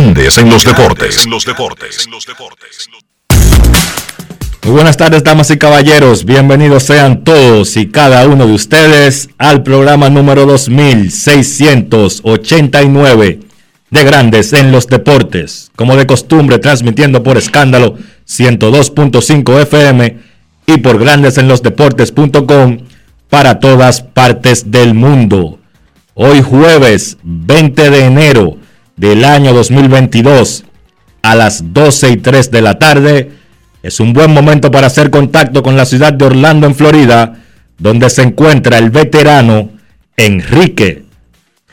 Grandes en los deportes. En los deportes. Muy buenas tardes, damas y caballeros. Bienvenidos sean todos y cada uno de ustedes al programa número 2689 de Grandes en los Deportes. Como de costumbre, transmitiendo por escándalo 102.5 FM y por grandesenlosdeportes.com para todas partes del mundo. Hoy jueves 20 de enero del año 2022 a las 12 y 3 de la tarde. Es un buen momento para hacer contacto con la ciudad de Orlando, en Florida, donde se encuentra el veterano Enrique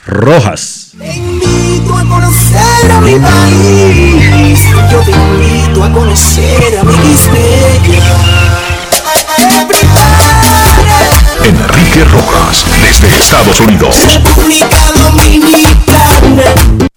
Rojas. Te invito a conocer a mi país. Yo te invito a conocer a mi Enrique Rojas, desde Estados Unidos. República Dominicana.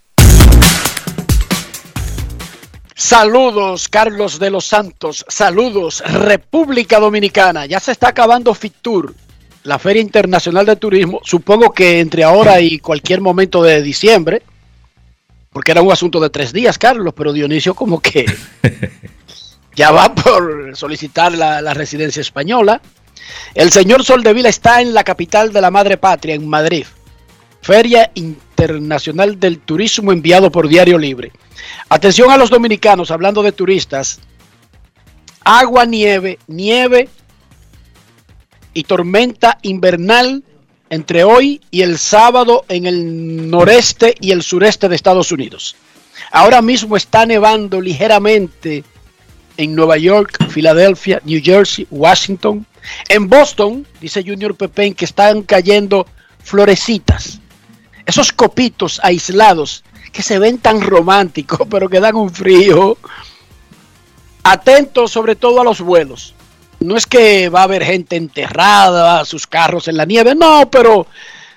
Saludos, Carlos de los Santos. Saludos, República Dominicana. Ya se está acabando FITUR, la Feria Internacional de Turismo. Supongo que entre ahora y cualquier momento de diciembre, porque era un asunto de tres días, Carlos, pero Dionisio como que ya va por solicitar la, la residencia española. El señor Soldevila está en la capital de la madre patria, en Madrid. Feria Internacional del Turismo enviado por Diario Libre. Atención a los dominicanos, hablando de turistas. Agua, nieve, nieve y tormenta invernal entre hoy y el sábado en el noreste y el sureste de Estados Unidos. Ahora mismo está nevando ligeramente en Nueva York, Filadelfia, New Jersey, Washington. En Boston, dice Junior Pepén, que están cayendo florecitas. Esos copitos aislados que se ven tan románticos, pero que dan un frío. Atentos sobre todo a los vuelos. No es que va a haber gente enterrada, sus carros en la nieve, no, pero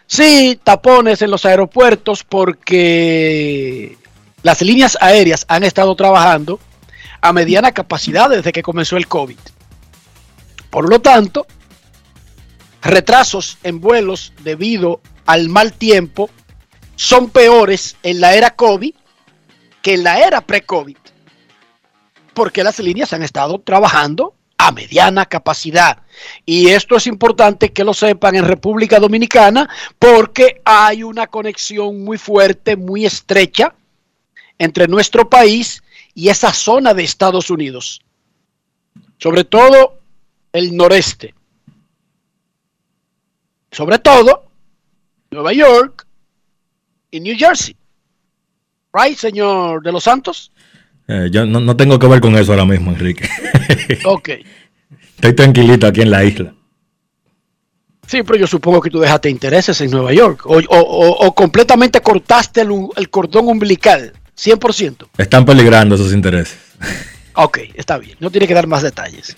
sí tapones en los aeropuertos porque las líneas aéreas han estado trabajando a mediana capacidad desde que comenzó el COVID. Por lo tanto, retrasos en vuelos debido al mal tiempo son peores en la era COVID que en la era pre-COVID. Porque las líneas han estado trabajando a mediana capacidad. Y esto es importante que lo sepan en República Dominicana porque hay una conexión muy fuerte, muy estrecha entre nuestro país y esa zona de Estados Unidos. Sobre todo el noreste. Sobre todo Nueva York, y New Jersey. Right, señor de los Santos? Eh, yo no, no, tengo que ver con eso ahora mismo, Enrique. ok. Estoy tranquilito aquí en la isla. Sí, pero yo supongo que tú dejaste intereses en Nueva York o, o, o, o completamente cortaste el, el, cordón umbilical, 100%. Están peligrando esos intereses. Ok, está bien. No tiene que dar más detalles.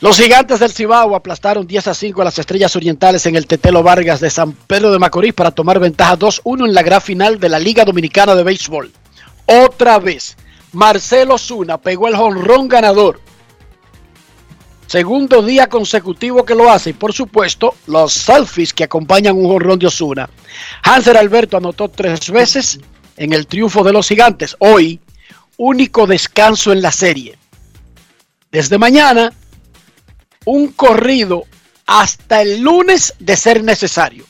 Los gigantes del Cibao aplastaron 10 a 5 a las estrellas orientales en el Tetelo Vargas de San Pedro de Macorís para tomar ventaja 2-1 en la gran final de la Liga Dominicana de Béisbol. Otra vez, Marcelo Zuna pegó el jonrón ganador. Segundo día consecutivo que lo hace y por supuesto los selfies que acompañan un jonrón de Osuna. Hanser Alberto anotó tres veces en el triunfo de los gigantes. Hoy, único descanso en la serie. Desde mañana, un corrido hasta el lunes de ser necesario.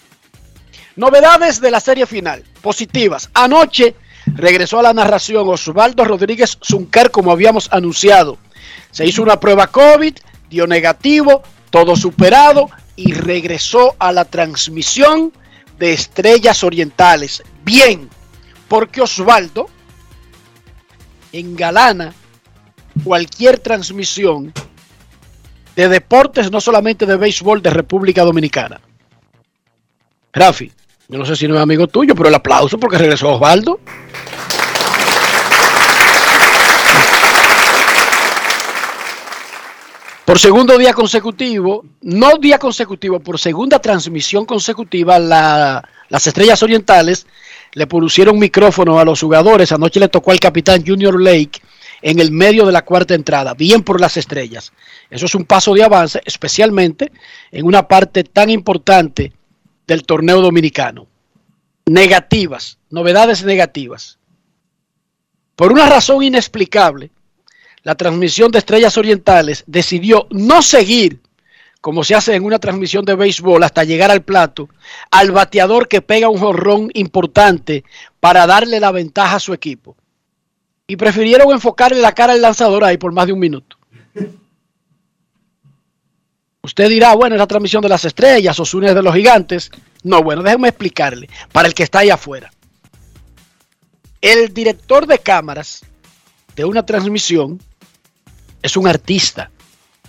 Novedades de la serie final, positivas. Anoche regresó a la narración Osvaldo Rodríguez Zuncar como habíamos anunciado. Se hizo una prueba COVID, dio negativo, todo superado y regresó a la transmisión de Estrellas Orientales. Bien, porque Osvaldo engalana cualquier transmisión de deportes, no solamente de béisbol de República Dominicana. Rafi, yo no sé si no es amigo tuyo, pero el aplauso porque regresó Osvaldo. Por segundo día consecutivo, no día consecutivo, por segunda transmisión consecutiva, la, las Estrellas Orientales le pusieron micrófono a los jugadores. Anoche le tocó al capitán Junior Lake en el medio de la cuarta entrada, bien por las estrellas. Eso es un paso de avance, especialmente en una parte tan importante del torneo dominicano. Negativas, novedades negativas. Por una razón inexplicable, la transmisión de Estrellas Orientales decidió no seguir, como se hace en una transmisión de béisbol, hasta llegar al plato, al bateador que pega un jorrón importante para darle la ventaja a su equipo. Y prefirieron enfocarle la cara al lanzador ahí por más de un minuto. Usted dirá, bueno, es la transmisión de las estrellas, o de los gigantes. No, bueno, déjeme explicarle, para el que está ahí afuera. El director de cámaras de una transmisión es un artista.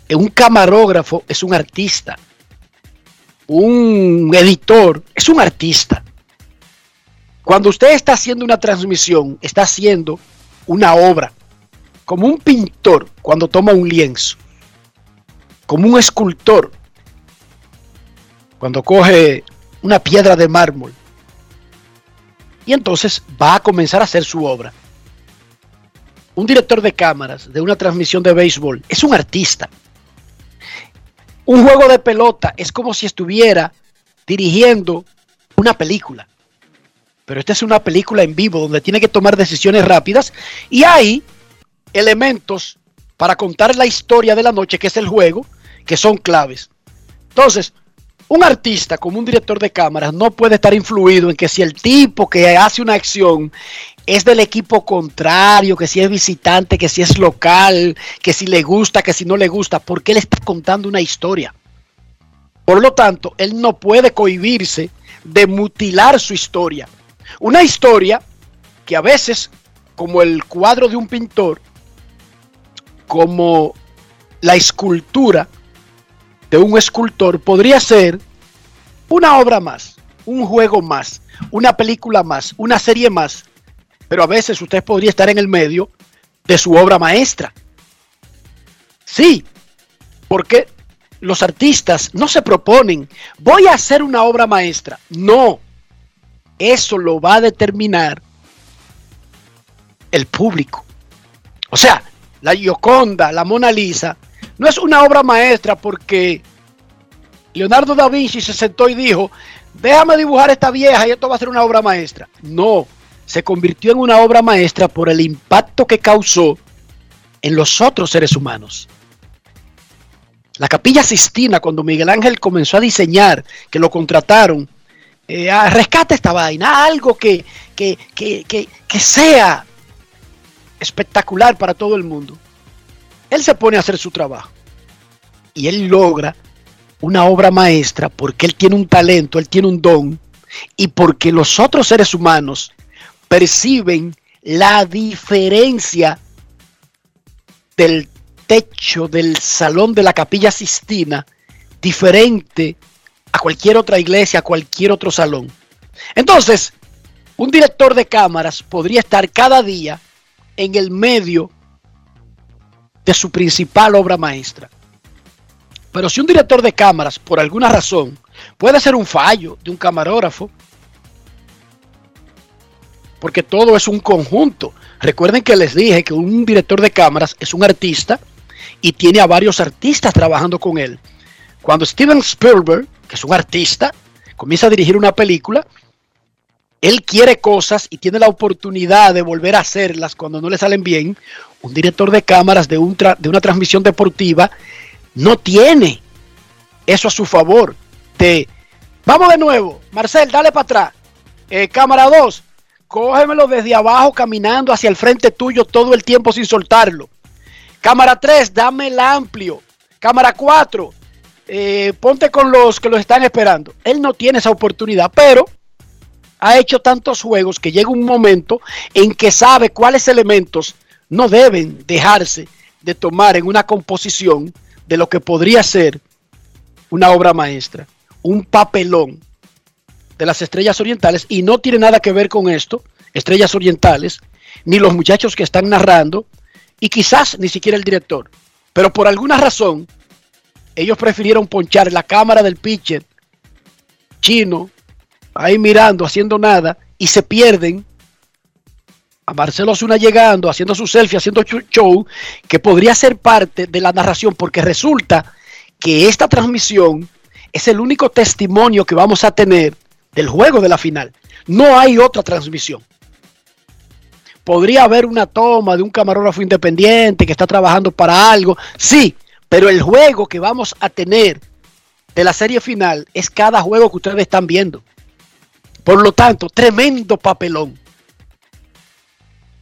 Un camarógrafo es un artista. Un editor es un artista. Cuando usted está haciendo una transmisión, está haciendo una obra. Como un pintor cuando toma un lienzo. Como un escultor cuando coge una piedra de mármol. Y entonces va a comenzar a hacer su obra un director de cámaras de una transmisión de béisbol es un artista. Un juego de pelota es como si estuviera dirigiendo una película. Pero esta es una película en vivo donde tiene que tomar decisiones rápidas y hay elementos para contar la historia de la noche, que es el juego, que son claves. Entonces, un artista como un director de cámaras no puede estar influido en que si el tipo que hace una acción es del equipo contrario, que si es visitante, que si es local, que si le gusta, que si no le gusta, porque él está contando una historia. Por lo tanto, él no puede cohibirse de mutilar su historia. Una historia que a veces, como el cuadro de un pintor, como la escultura de un escultor, podría ser una obra más, un juego más, una película más, una serie más, pero a veces usted podría estar en el medio de su obra maestra. Sí, porque los artistas no se proponen, voy a hacer una obra maestra. No, eso lo va a determinar el público. O sea, la Gioconda, la Mona Lisa, no es una obra maestra porque Leonardo da Vinci se sentó y dijo, déjame dibujar esta vieja y esto va a ser una obra maestra. No, se convirtió en una obra maestra por el impacto que causó en los otros seres humanos. La capilla Sistina, cuando Miguel Ángel comenzó a diseñar, que lo contrataron, eh, rescate esta vaina, algo que, que, que, que sea espectacular para todo el mundo. Él se pone a hacer su trabajo y él logra una obra maestra porque él tiene un talento, él tiene un don y porque los otros seres humanos perciben la diferencia del techo del salón de la capilla Sistina diferente a cualquier otra iglesia, a cualquier otro salón. Entonces, un director de cámaras podría estar cada día en el medio de su principal obra maestra. Pero si un director de cámaras, por alguna razón, puede ser un fallo de un camarógrafo, porque todo es un conjunto. Recuerden que les dije que un director de cámaras es un artista y tiene a varios artistas trabajando con él. Cuando Steven Spielberg, que es un artista, comienza a dirigir una película, él quiere cosas y tiene la oportunidad de volver a hacerlas cuando no le salen bien. Un director de cámaras de, de una transmisión deportiva no tiene eso a su favor. De, vamos de nuevo, Marcel, dale para atrás. Eh, cámara 2, cógemelo desde abajo caminando hacia el frente tuyo todo el tiempo sin soltarlo. Cámara 3, dame el amplio. Cámara 4, eh, ponte con los que lo están esperando. Él no tiene esa oportunidad, pero ha hecho tantos juegos que llega un momento en que sabe cuáles elementos no deben dejarse de tomar en una composición de lo que podría ser una obra maestra, un papelón de las estrellas orientales y no tiene nada que ver con esto, estrellas orientales, ni los muchachos que están narrando y quizás ni siquiera el director. Pero por alguna razón, ellos prefirieron ponchar la cámara del pitcher chino ahí mirando, haciendo nada y se pierden a Marcelo Zuna llegando, haciendo su selfie, haciendo show, que podría ser parte de la narración, porque resulta que esta transmisión es el único testimonio que vamos a tener del juego de la final. No hay otra transmisión. Podría haber una toma de un camarógrafo independiente que está trabajando para algo, sí, pero el juego que vamos a tener de la serie final es cada juego que ustedes están viendo. Por lo tanto, tremendo papelón.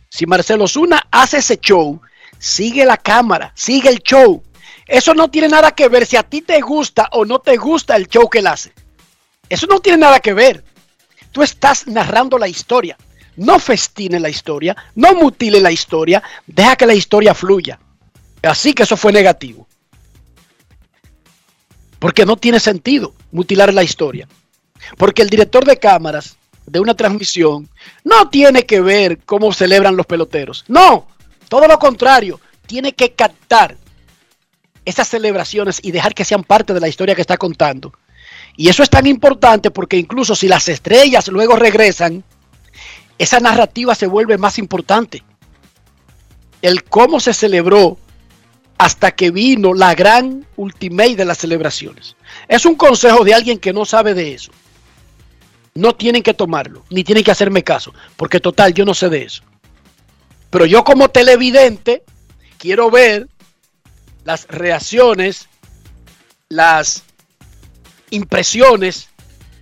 Si Marcelo Zuna hace ese show, sigue la cámara, sigue el show. Eso no tiene nada que ver si a ti te gusta o no te gusta el show que él hace. Eso no tiene nada que ver. Tú estás narrando la historia. No festine la historia, no mutile la historia, deja que la historia fluya. Así que eso fue negativo. Porque no tiene sentido mutilar la historia. Porque el director de cámaras de una transmisión no tiene que ver cómo celebran los peloteros. No, todo lo contrario, tiene que captar esas celebraciones y dejar que sean parte de la historia que está contando. Y eso es tan importante porque incluso si las estrellas luego regresan, esa narrativa se vuelve más importante. El cómo se celebró hasta que vino la gran ultimate de las celebraciones. Es un consejo de alguien que no sabe de eso no tienen que tomarlo, ni tienen que hacerme caso, porque total, yo no sé de eso. Pero yo como televidente quiero ver las reacciones, las impresiones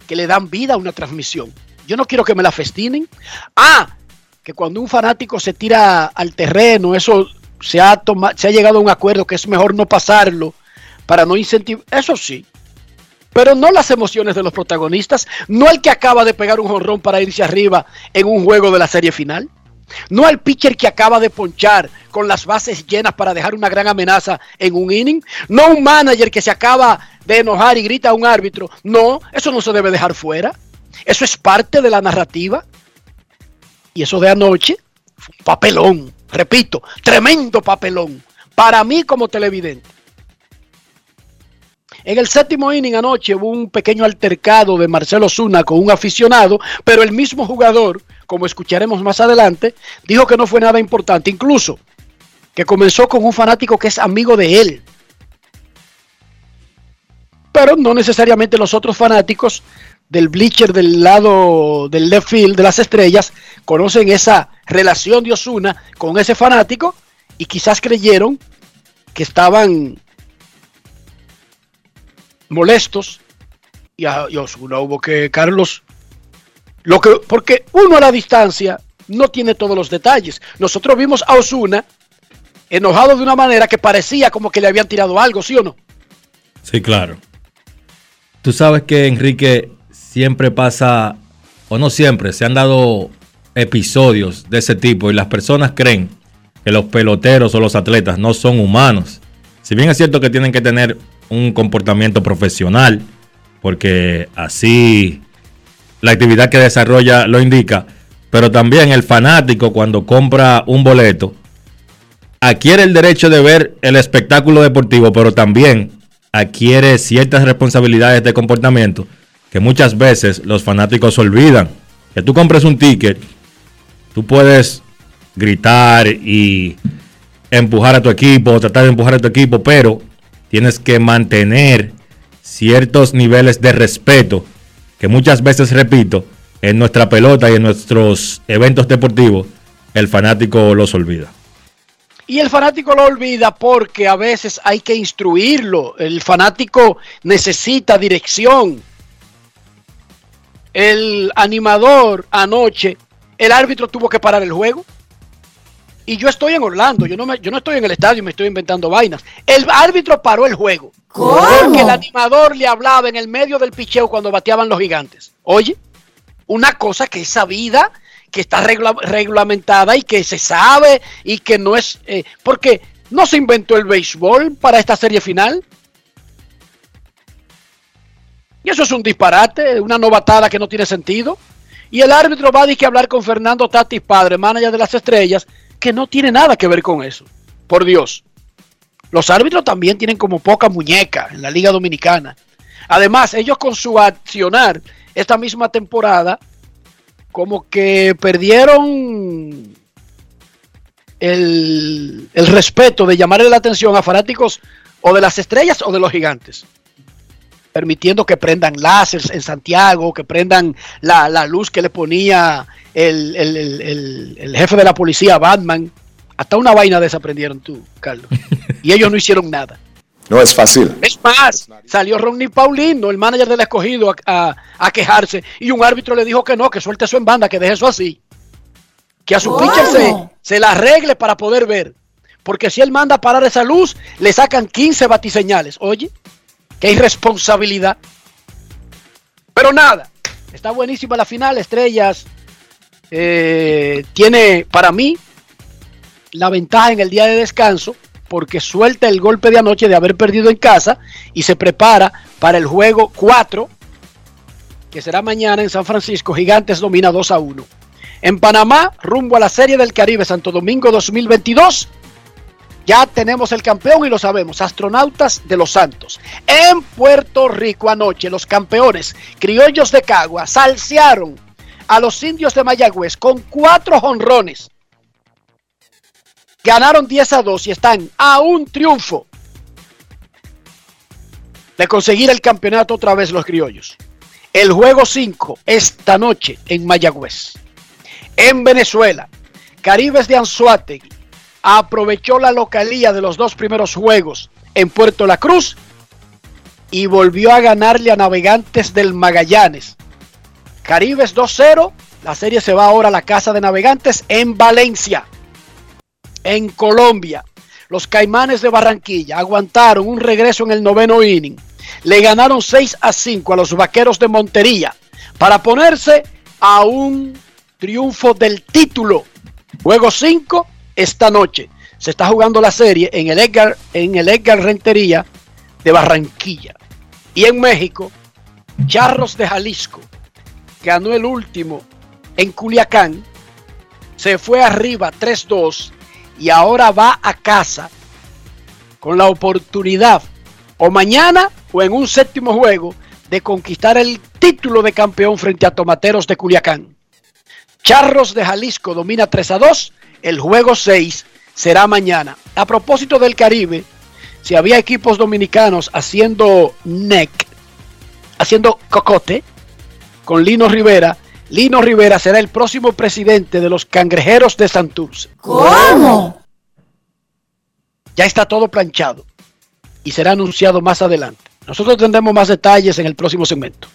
que le dan vida a una transmisión. Yo no quiero que me la festinen. Ah, que cuando un fanático se tira al terreno, eso se ha, se ha llegado a un acuerdo que es mejor no pasarlo para no incentivar. Eso sí, pero no las emociones de los protagonistas, no el que acaba de pegar un jonrón para irse arriba en un juego de la serie final, no el pitcher que acaba de ponchar con las bases llenas para dejar una gran amenaza en un inning, no un manager que se acaba de enojar y grita a un árbitro, no, eso no se debe dejar fuera, eso es parte de la narrativa. Y eso de anoche, papelón, repito, tremendo papelón, para mí como televidente. En el séptimo inning anoche hubo un pequeño altercado de Marcelo Zuna con un aficionado, pero el mismo jugador, como escucharemos más adelante, dijo que no fue nada importante, incluso que comenzó con un fanático que es amigo de él. Pero no necesariamente los otros fanáticos del bleacher del lado del left field de las estrellas conocen esa relación de Osuna con ese fanático y quizás creyeron que estaban molestos y a, Osuna hubo que, Carlos, lo que, porque uno a la distancia no tiene todos los detalles. Nosotros vimos a Osuna enojado de una manera que parecía como que le habían tirado algo, ¿sí o no? Sí, claro. Tú sabes que Enrique siempre pasa, o no siempre, se han dado episodios de ese tipo y las personas creen que los peloteros o los atletas no son humanos. Si bien es cierto que tienen que tener un comportamiento profesional, porque así la actividad que desarrolla lo indica, pero también el fanático cuando compra un boleto adquiere el derecho de ver el espectáculo deportivo, pero también adquiere ciertas responsabilidades de comportamiento que muchas veces los fanáticos olvidan. Que tú compres un ticket, tú puedes gritar y empujar a tu equipo, tratar de empujar a tu equipo, pero tienes que mantener ciertos niveles de respeto que muchas veces, repito, en nuestra pelota y en nuestros eventos deportivos, el fanático los olvida. Y el fanático lo olvida porque a veces hay que instruirlo. El fanático necesita dirección. El animador anoche el árbitro tuvo que parar el juego. Y yo estoy en Orlando, yo no, me, yo no estoy en el estadio me estoy inventando vainas. El árbitro paró el juego. ¿Cómo? Porque el animador le hablaba en el medio del picheo cuando bateaban los gigantes. Oye, una cosa que es sabida, que está regla- reglamentada y que se sabe y que no es... eh, porque no se inventó el béisbol para esta serie final. Y eso es un disparate, una novatada que no tiene sentido. Y el árbitro va a que hablar con Fernando Tatis, padre, manager de las estrellas, que no tiene nada que ver con eso. Por Dios. Los árbitros también tienen como poca muñeca en la Liga Dominicana. Además, ellos con su accionar esta misma temporada, como que perdieron el, el respeto de llamarle la atención a fanáticos o de las estrellas o de los gigantes permitiendo que prendan láseres en Santiago, que prendan la, la luz que le ponía el, el- el- el- el jefe de la policía, Batman. Hasta una vaina de esa aprendieron tú, Carlos. Y ellos no hicieron nada. No es fácil. Es más, salió Ronnie Paulino, el manager del escogido, a, a- a quejarse. Y un árbitro le dijo que no, que suelte eso en banda, que deje eso así. Que a su pitcher se, se la arregle para poder ver. Porque si él manda a parar esa luz, le sacan 15 batiseñales. Oye, qué irresponsabilidad. Pero nada, está buenísima la final. Estrellas eh, tiene para mí la ventaja en el día de descanso porque suelta el golpe de anoche de haber perdido en casa y se prepara para el juego 4 que será mañana en San Francisco. Gigantes domina 2 a 1. En Panamá, rumbo a la Serie del Caribe Santo Domingo 2022. Ya tenemos el campeón y lo sabemos, Astronautas de los Santos. En Puerto Rico anoche, los campeones criollos de Cagua salsearon a los indios de Mayagüez con cuatro jonrones. Ganaron 10 a 2 y están a un triunfo de conseguir el campeonato otra vez los criollos. El juego 5 esta noche en Mayagüez. En Venezuela, Caribes de Anzuategui aprovechó la localía de los dos primeros juegos en Puerto La Cruz y volvió a ganarle a Navegantes del Magallanes. Caribes 2-0, la serie se va ahora a la casa de Navegantes en Valencia. En Colombia, los Caimanes de Barranquilla aguantaron un regreso en el noveno inning. Le ganaron 6 a 5 a los Vaqueros de Montería para ponerse a un triunfo del título. Juego 5 esta noche. Se está jugando la serie en el Edgar, en el Edgar Rentería de Barranquilla. Y en México, Charros de Jalisco ganó el último en Culiacán. Se fue arriba 3-2 y ahora va a casa con la oportunidad o mañana o en un séptimo juego de conquistar el título de campeón frente a Tomateros de Culiacán. Charros de Jalisco domina 3 a 2. El juego 6 será mañana. A propósito del Caribe, si había equipos dominicanos haciendo neck, haciendo cocote con Lino Rivera, Lino Rivera será el próximo presidente de los Cangrejeros de Santurce. ¿Cómo? Ya está todo planchado y será anunciado más adelante. Nosotros tendremos más detalles en el próximo segmento.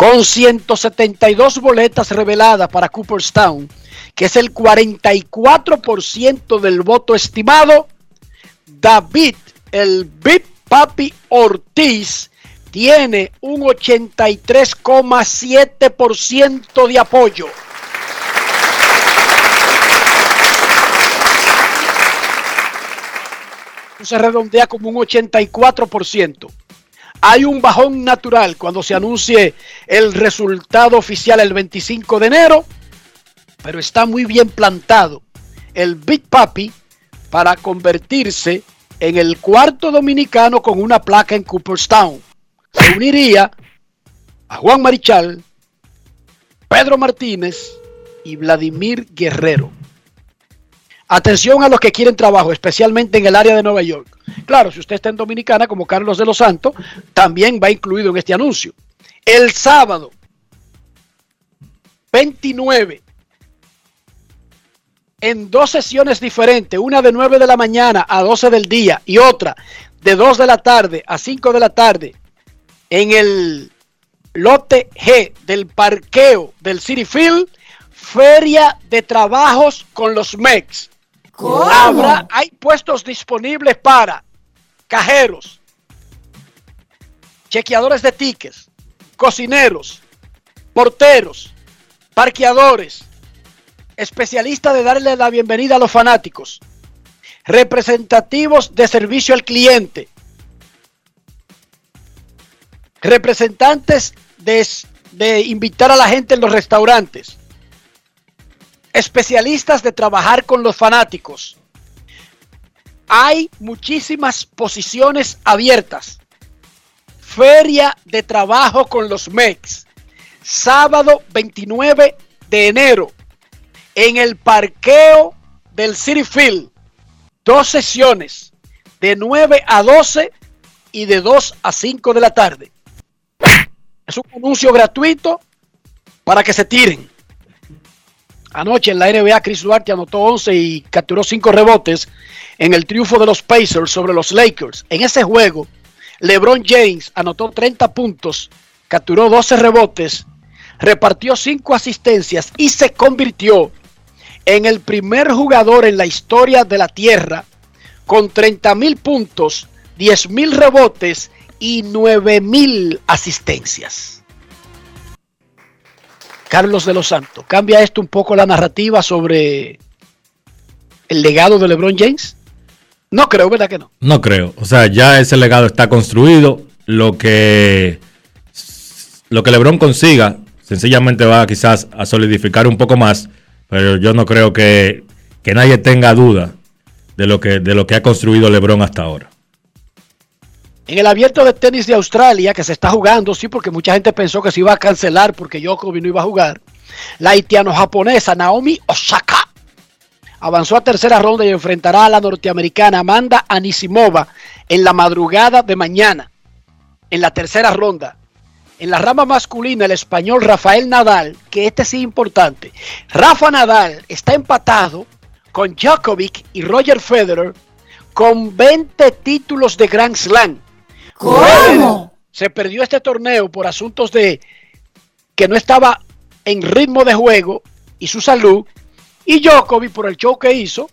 Con 172 boletas reveladas para Cooperstown, que es el 44% del voto estimado, David, el Big Papi Ortiz, tiene un 83,7% de apoyo. se redondea como un 84%. Hay un bajón natural cuando se anuncie el resultado oficial el 25 de enero, pero está muy bien plantado el Big Papi para convertirse en el cuarto dominicano con una placa en Cooperstown. Se uniría a Juan Marichal, Pedro Martínez y Vladimir Guerrero. Atención a los que quieren trabajo, especialmente en el área de Nueva York. Claro, si usted está en Dominicana, como Carlos de los Santos, también va incluido en este anuncio. El sábado 29, en dos sesiones diferentes, una de 9 de la mañana a 12 del día y otra de 2 de la tarde a 5 de la tarde, en el lote G del parqueo del City Field, feria de trabajos con los MEX. Habrá, hay puestos disponibles para cajeros, chequeadores de tickets, cocineros, porteros, parqueadores, especialistas de darle la bienvenida a los fanáticos, representativos de servicio al cliente, representantes de, de invitar a la gente en los restaurantes, especialistas de trabajar con los fanáticos. Hay muchísimas posiciones abiertas. Feria de trabajo con los MEX. Sábado 29 de enero. En el parqueo del City Field. Dos sesiones. De 9 a 12 y de 2 a 5 de la tarde. Es un anuncio gratuito para que se tiren. Anoche en la NBA, Chris Duarte anotó 11 y capturó 5 rebotes en el triunfo de los Pacers sobre los Lakers. En ese juego, LeBron James anotó 30 puntos, capturó 12 rebotes, repartió 5 asistencias y se convirtió en el primer jugador en la historia de la Tierra con 30 mil puntos, 10 mil rebotes y 9 mil asistencias. Carlos de los Santos, ¿cambia esto un poco la narrativa sobre el legado de LeBron James? No creo, ¿verdad que no? No creo. O sea, ya ese legado está construido. Lo que, lo que LeBron consiga, sencillamente va quizás a solidificar un poco más. Pero yo no creo que, que nadie tenga duda de lo, que, de lo que ha construido LeBron hasta ahora. En el abierto de tenis de Australia, que se está jugando, sí, porque mucha gente pensó que se iba a cancelar porque Djokovic no iba a jugar, la haitiano-japonesa Naomi Osaka avanzó a tercera ronda y enfrentará a la norteamericana Amanda Anisimova en la madrugada de mañana, en la tercera ronda. En la rama masculina, el español Rafael Nadal, que este sí es importante. Rafa Nadal está empatado con Djokovic y Roger Federer con 20 títulos de Grand Slam. ¿Cómo? Se perdió este torneo por asuntos de que no estaba en ritmo de juego y su salud. Y Djokovic por el show que hizo.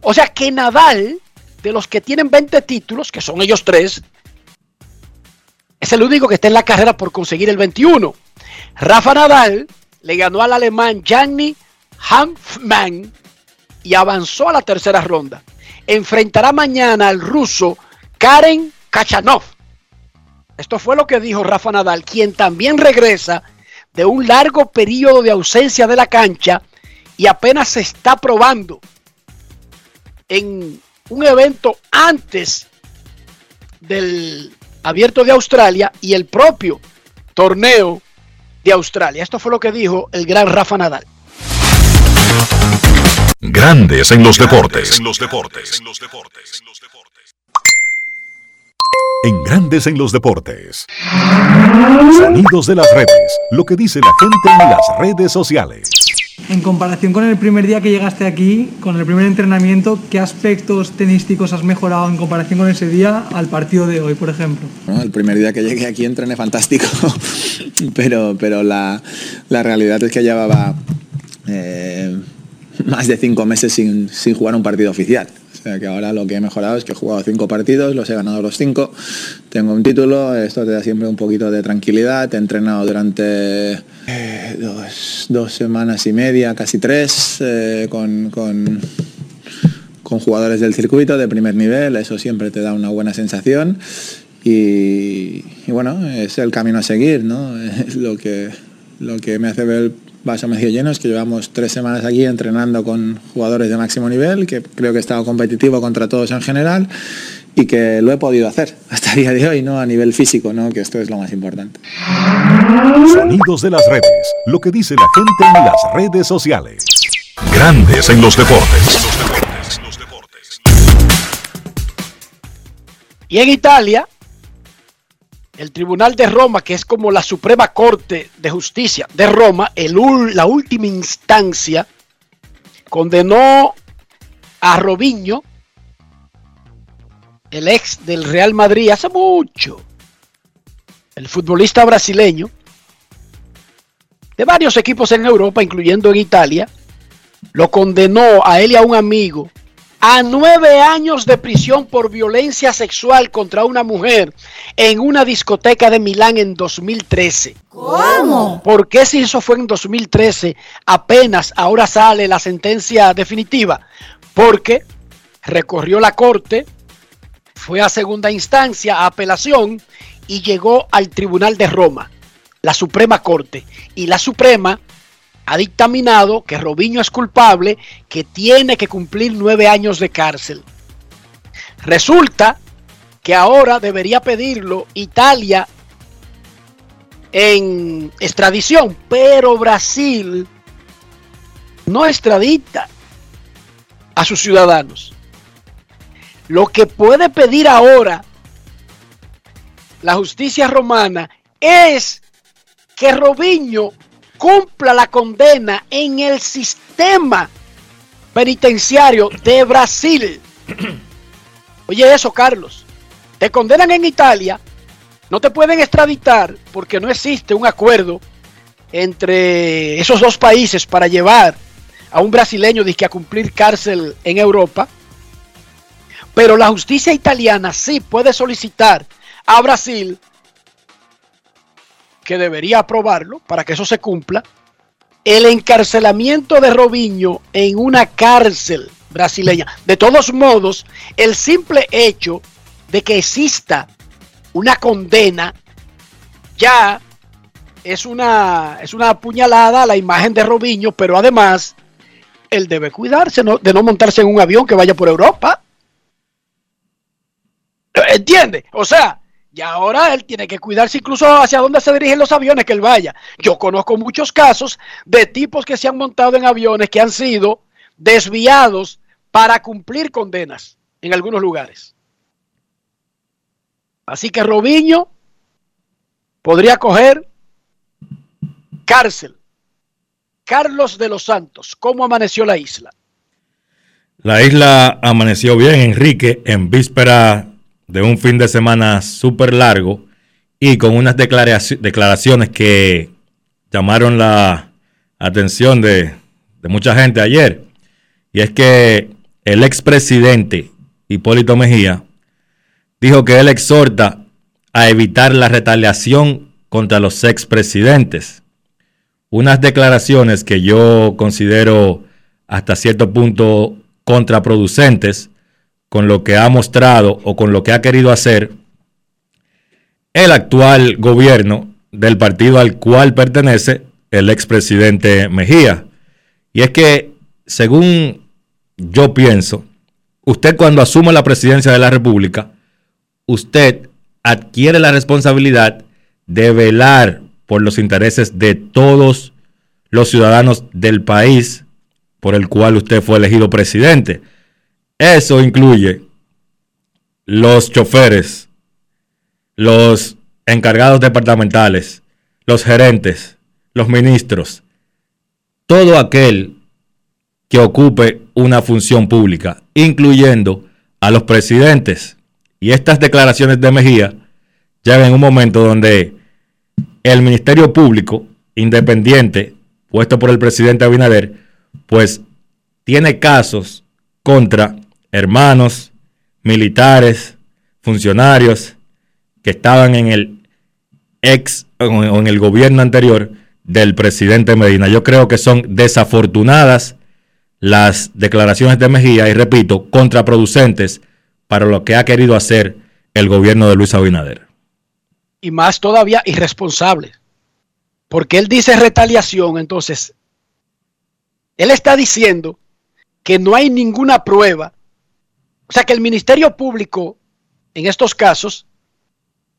O sea que Nadal, de los que tienen 20 títulos, que son ellos tres, es el único que está en la carrera por conseguir el 21. Rafa Nadal le ganó al alemán Gianni Hanfmann y avanzó a la tercera ronda. Enfrentará mañana al ruso Karen Kachanov. Esto fue lo que dijo Rafa Nadal, quien también regresa de un largo periodo de ausencia de la cancha y apenas se está probando en un evento antes del abierto de Australia y el propio torneo de Australia. Esto fue lo que dijo el gran Rafa Nadal. Grandes en los deportes. En los deportes. En Grandes en los deportes. Sonidos de las redes. Lo que dice la gente en las redes sociales. En comparación con el primer día que llegaste aquí, con el primer entrenamiento, ¿qué aspectos tenísticos has mejorado en comparación con ese día al partido de hoy, por ejemplo? El primer día que llegué aquí entrené fantástico, pero, pero la, la realidad es que llevaba eh, más de cinco meses sin, sin jugar un partido oficial. Sea que ahora lo que he mejorado es que he jugado cinco partidos, los he ganado los cinco, tengo un título, esto te da siempre un poquito de tranquilidad, he entrenado durante eh, dos, dos semanas y media, casi tres, eh, con, con, jugadores del circuito de primer nivel, eso siempre te da una buena sensación. Y, y bueno, es el camino a seguir, ¿no? Es lo que, lo que me hace ver vaso medio lleno es que llevamos tres semanas aquí entrenando con jugadores de máximo nivel, que creo que he estado competitivo contra todos en general y que lo he podido hacer hasta el día de hoy, ¿no? A nivel físico, ¿no? Que esto es lo más importante. Sonidos de las redes. Lo que dice la gente en las redes sociales. Grandes en los deportes. Y en Italia, el Tribunal de Roma, que es como la Suprema Corte de Justicia de Roma, el, la última instancia, condenó a Robinho, el ex del Real Madrid, hace mucho, el futbolista brasileño, de varios equipos en Europa, incluyendo en Italia, lo condenó a él y a un amigo a nueve años de prisión por violencia sexual contra una mujer en una discoteca de Milán en 2013. ¿Cómo? ¿Por qué si eso fue en 2013 apenas ahora sale la sentencia definitiva? Porque recorrió la corte, fue a segunda instancia, a apelación y llegó al Tribunal de Roma, la Suprema Corte. Y la Suprema ha dictaminado que Robinho es culpable, que tiene que cumplir nueve años de cárcel. Resulta que ahora debería pedirlo Italia en extradición, pero Brasil no extradita a sus ciudadanos. Lo que puede pedir ahora la justicia romana es que Robinho cumpla la condena en el sistema penitenciario de Brasil. Oye eso, Carlos. Te condenan en Italia, no te pueden extraditar porque no existe un acuerdo entre esos dos países para llevar a un brasileño a cumplir cárcel en Europa. Pero la justicia italiana sí puede solicitar a Brasil que debería aprobarlo para que eso se cumpla, el encarcelamiento de Robinho en una cárcel brasileña. De todos modos, el simple hecho de que exista una condena ya es una, es una puñalada a la imagen de Robinho, pero además él debe cuidarse de no montarse en un avión que vaya por Europa. ¿Entiende? O sea, y ahora él tiene que cuidarse incluso hacia dónde se dirigen los aviones que él vaya. Yo conozco muchos casos de tipos que se han montado en aviones que han sido desviados para cumplir condenas en algunos lugares. Así que Robiño podría coger cárcel. Carlos de los Santos, ¿cómo amaneció la isla? La isla amaneció bien, Enrique, en víspera de un fin de semana súper largo y con unas declaraciones que llamaron la atención de, mucha gente ayer. Y es que el expresidente Hipólito Mejía dijo que él exhorta a evitar la retaliación contra los expresidentes. Unas declaraciones que yo considero hasta cierto punto contraproducentes con lo que ha mostrado o con lo que ha querido hacer el actual gobierno del partido al cual pertenece el expresidente Mejía. Y es que, según yo pienso, usted cuando asume la presidencia de la República, usted adquiere la responsabilidad de velar por los intereses de todos los ciudadanos del país por el cual usted fue elegido presidente. Eso incluye los choferes, los encargados departamentales, los gerentes, los ministros, todo aquel que ocupe una función pública, incluyendo a los presidentes. Y estas declaraciones de Mejía llegan en un momento donde el Ministerio Público Independiente, puesto por el presidente Abinader, pues tiene casos contra hermanos, militares, funcionarios que estaban en el ex o en el gobierno anterior del presidente Medina. Yo creo que son desafortunadas las declaraciones de Mejía y repito, contraproducentes para lo que ha querido hacer el gobierno de Luis Abinader. Y más todavía irresponsable, porque él dice retaliación, entonces, él está diciendo que no hay ninguna prueba o sea que el Ministerio Público, en estos casos,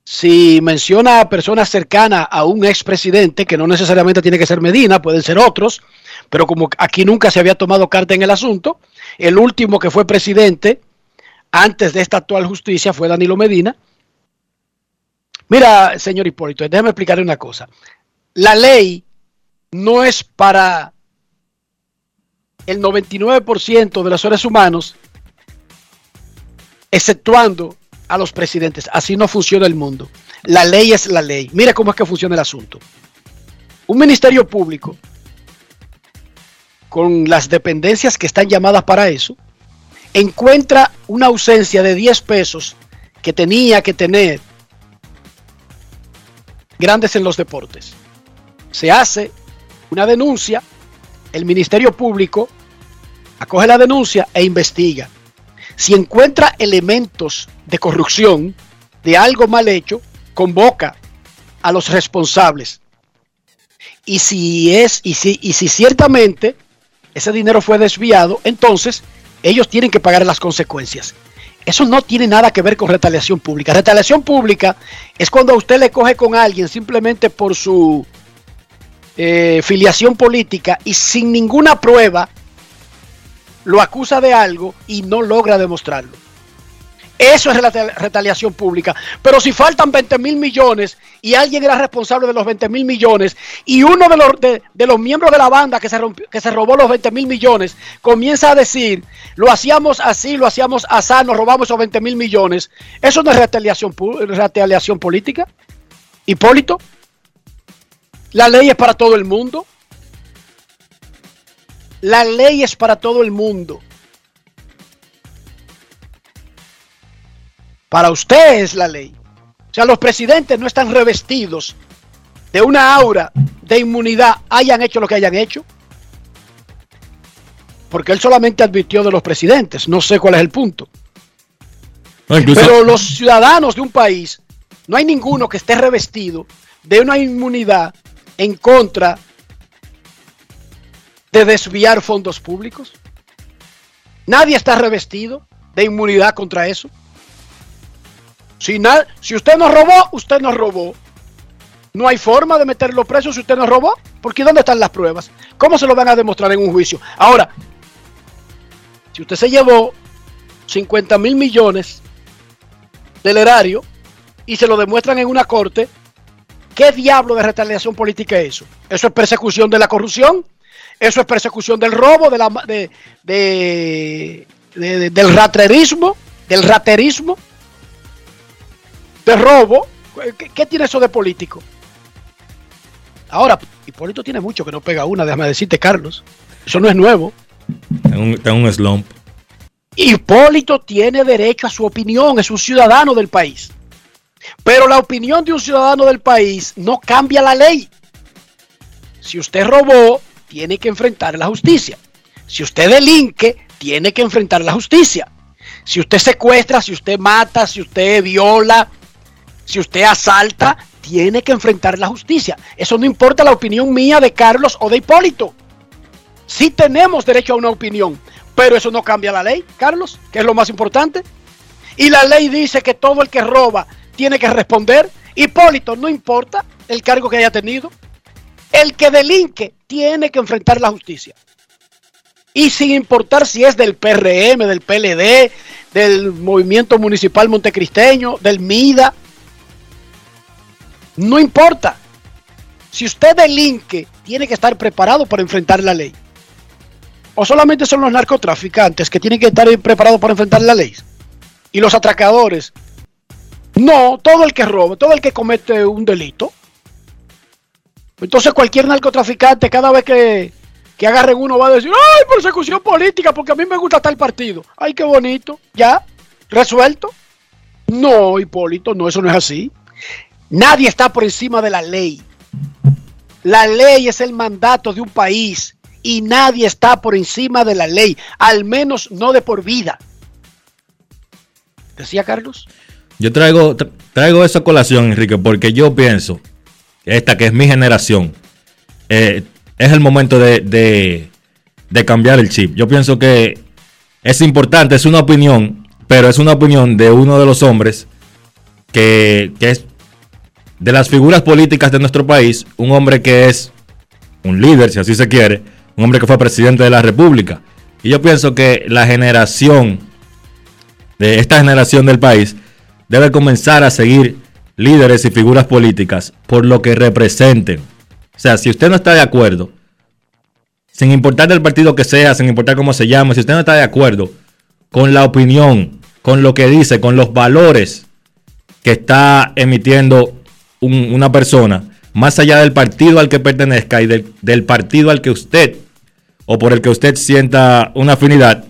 si menciona a personas cercanas a un expresidente, que no necesariamente tiene que ser Medina, pueden ser otros, pero como aquí nunca se había tomado carta en el asunto, el último que fue presidente antes de esta actual justicia fue Danilo Medina. Mira, señor Hipólito, déjame explicarle una cosa. La ley no es para el 99% de los seres humanos exceptuando a los presidentes. Así no funciona el mundo. La ley es la ley. Mira cómo es que funciona el asunto. un ministerio público con las dependencias que están llamadas para eso, encuentra una ausencia de 10 pesos que tenía que tener grandes en los deportes. Se hace una denuncia, el Ministerio Público acoge la denuncia e investiga. Si encuentra elementos de corrupción, de algo mal hecho, convoca a los responsables. Y si es, y si, y si ciertamente ese dinero fue desviado, entonces ellos tienen que pagar las consecuencias. Eso no tiene nada que ver con retaliación pública. Retaliación pública es cuando a usted le coge con alguien simplemente por su eh, filiación política y sin ninguna prueba lo acusa de algo y no logra demostrarlo. Eso es retaliación pública. Pero si faltan 20 mil millones y alguien era responsable de los 20 mil millones y uno de los, de, los miembros de la banda que se, que se robó los 20 mil millones comienza a decir, lo hacíamos así, lo hacíamos así, nos robamos esos 20 mil millones, ¿eso no es retaliación, retaliación política? Hipólito, la ley es para todo el mundo. La ley es para todo el mundo. Para usted es la ley. O sea, los presidentes no están revestidos de una aura de inmunidad, hayan hecho lo que hayan hecho. Porque él solamente advirtió de los presidentes. No sé cuál es el punto. Pero los ciudadanos de un país, no hay ninguno que esté revestido de una inmunidad en contra de desviar fondos públicos. Nadie está revestido de inmunidad contra eso. Si, si usted nos robó, usted nos robó. No hay forma de meterlo preso si usted nos robó. Porque ¿dónde están las pruebas? ¿Cómo se lo van a demostrar en un juicio? Ahora, si usted se llevó 50 mil millones del erario y se lo demuestran en una corte, ¿qué diablo de retaliación política es eso? ¿Eso es persecución de la corrupción? ¿Eso es persecución del robo, de la, de, del raterismo? ¿Del raterismo? de robo. ¿Qué, tiene eso de político? Ahora, Hipólito tiene mucho que no pega una, déjame decirte, Carlos. Eso no es nuevo. Está un, un slump. Hipólito tiene derecho a su opinión, es un ciudadano del país. Pero la opinión de un ciudadano del país no cambia la ley. Si usted robó, tiene que enfrentar la justicia. Si usted delinque, tiene que enfrentar la justicia. Si usted secuestra, si usted mata, si usted viola, si usted asalta, tiene que enfrentar la justicia. Eso no importa la opinión mía de Carlos o de Hipólito. Sí tenemos derecho a una opinión, pero eso no cambia la ley, Carlos, que es lo más importante. Y la ley dice que todo el que roba tiene que responder. Hipólito, no importa el cargo que haya tenido. El que delinque tiene que enfrentar la justicia. Y sin importar si es del PRM, del PLD, del Movimiento Municipal Montecristeño, del MIDA, no importa. Si usted delinque, tiene que estar preparado para enfrentar la ley. O solamente son los narcotraficantes que tienen que estar preparados para enfrentar la ley. Y los atracadores. No, todo el que roba, todo el que comete un delito. Entonces cualquier narcotraficante, cada vez que, que agarren uno, va a decir, ay, persecución política, porque a mí me gusta tal partido. Ay, qué bonito. Ya, resuelto. No, Hipólito, no, eso no es así. Nadie está por encima de la ley. La ley es el mandato de un país y nadie está por encima de la ley, al menos no de por vida. ¿Decía Carlos? Yo traigo, traigo esa colación, Enrique, porque yo pienso, esta que es mi generación, eh, es el momento de, de cambiar el chip. Yo pienso que es importante, es una opinión, pero es una opinión de uno de los hombres que, que es de las figuras políticas de nuestro país, un hombre que es un líder, si así se quiere, un hombre que fue presidente de la República. Y yo pienso que la generación, de esta generación del país, debe comenzar a seguir líderes y figuras políticas por lo que representen. O sea, si usted no está de acuerdo, sin importar del partido que sea, sin importar cómo se llame, si usted no está de acuerdo con la opinión, con lo que dice, con los valores que está emitiendo una persona, más allá del partido al que pertenezca y del partido al que usted o por el que usted sienta una afinidad,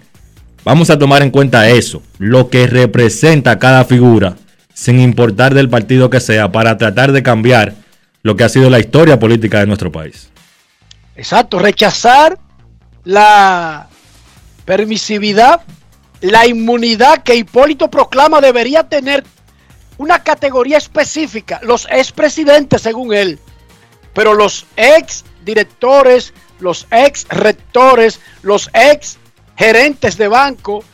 vamos a tomar en cuenta eso, lo que representa cada figura, sin importar del partido que sea, para tratar de cambiar lo que ha sido la historia política de nuestro país. Exacto, rechazar la permisividad, la inmunidad que Hipólito proclama debería tener una categoría específica, los expresidentes según él, pero los ex directores, los ex rectores, los ex gerentes de banco,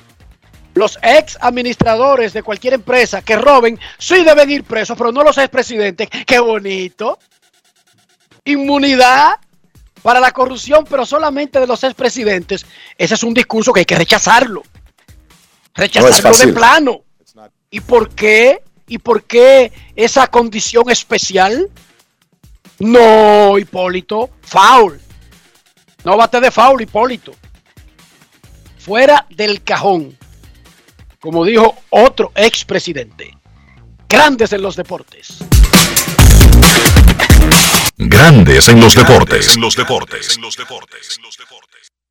los ex administradores de cualquier empresa que roben, sí deben ir presos, pero no los expresidentes. Qué bonito. Inmunidad para la corrupción, pero solamente de los expresidentes. Ese es un discurso que hay que rechazarlo. Rechazarlo No de plano. ¿Y por qué? ¿Y por qué esa condición especial? No, Hipólito, foul. No bate de foul, Hipólito. Fuera del cajón. Como dijo otro expresidente. Grandes en los deportes. Grandes en los deportes. los deportes.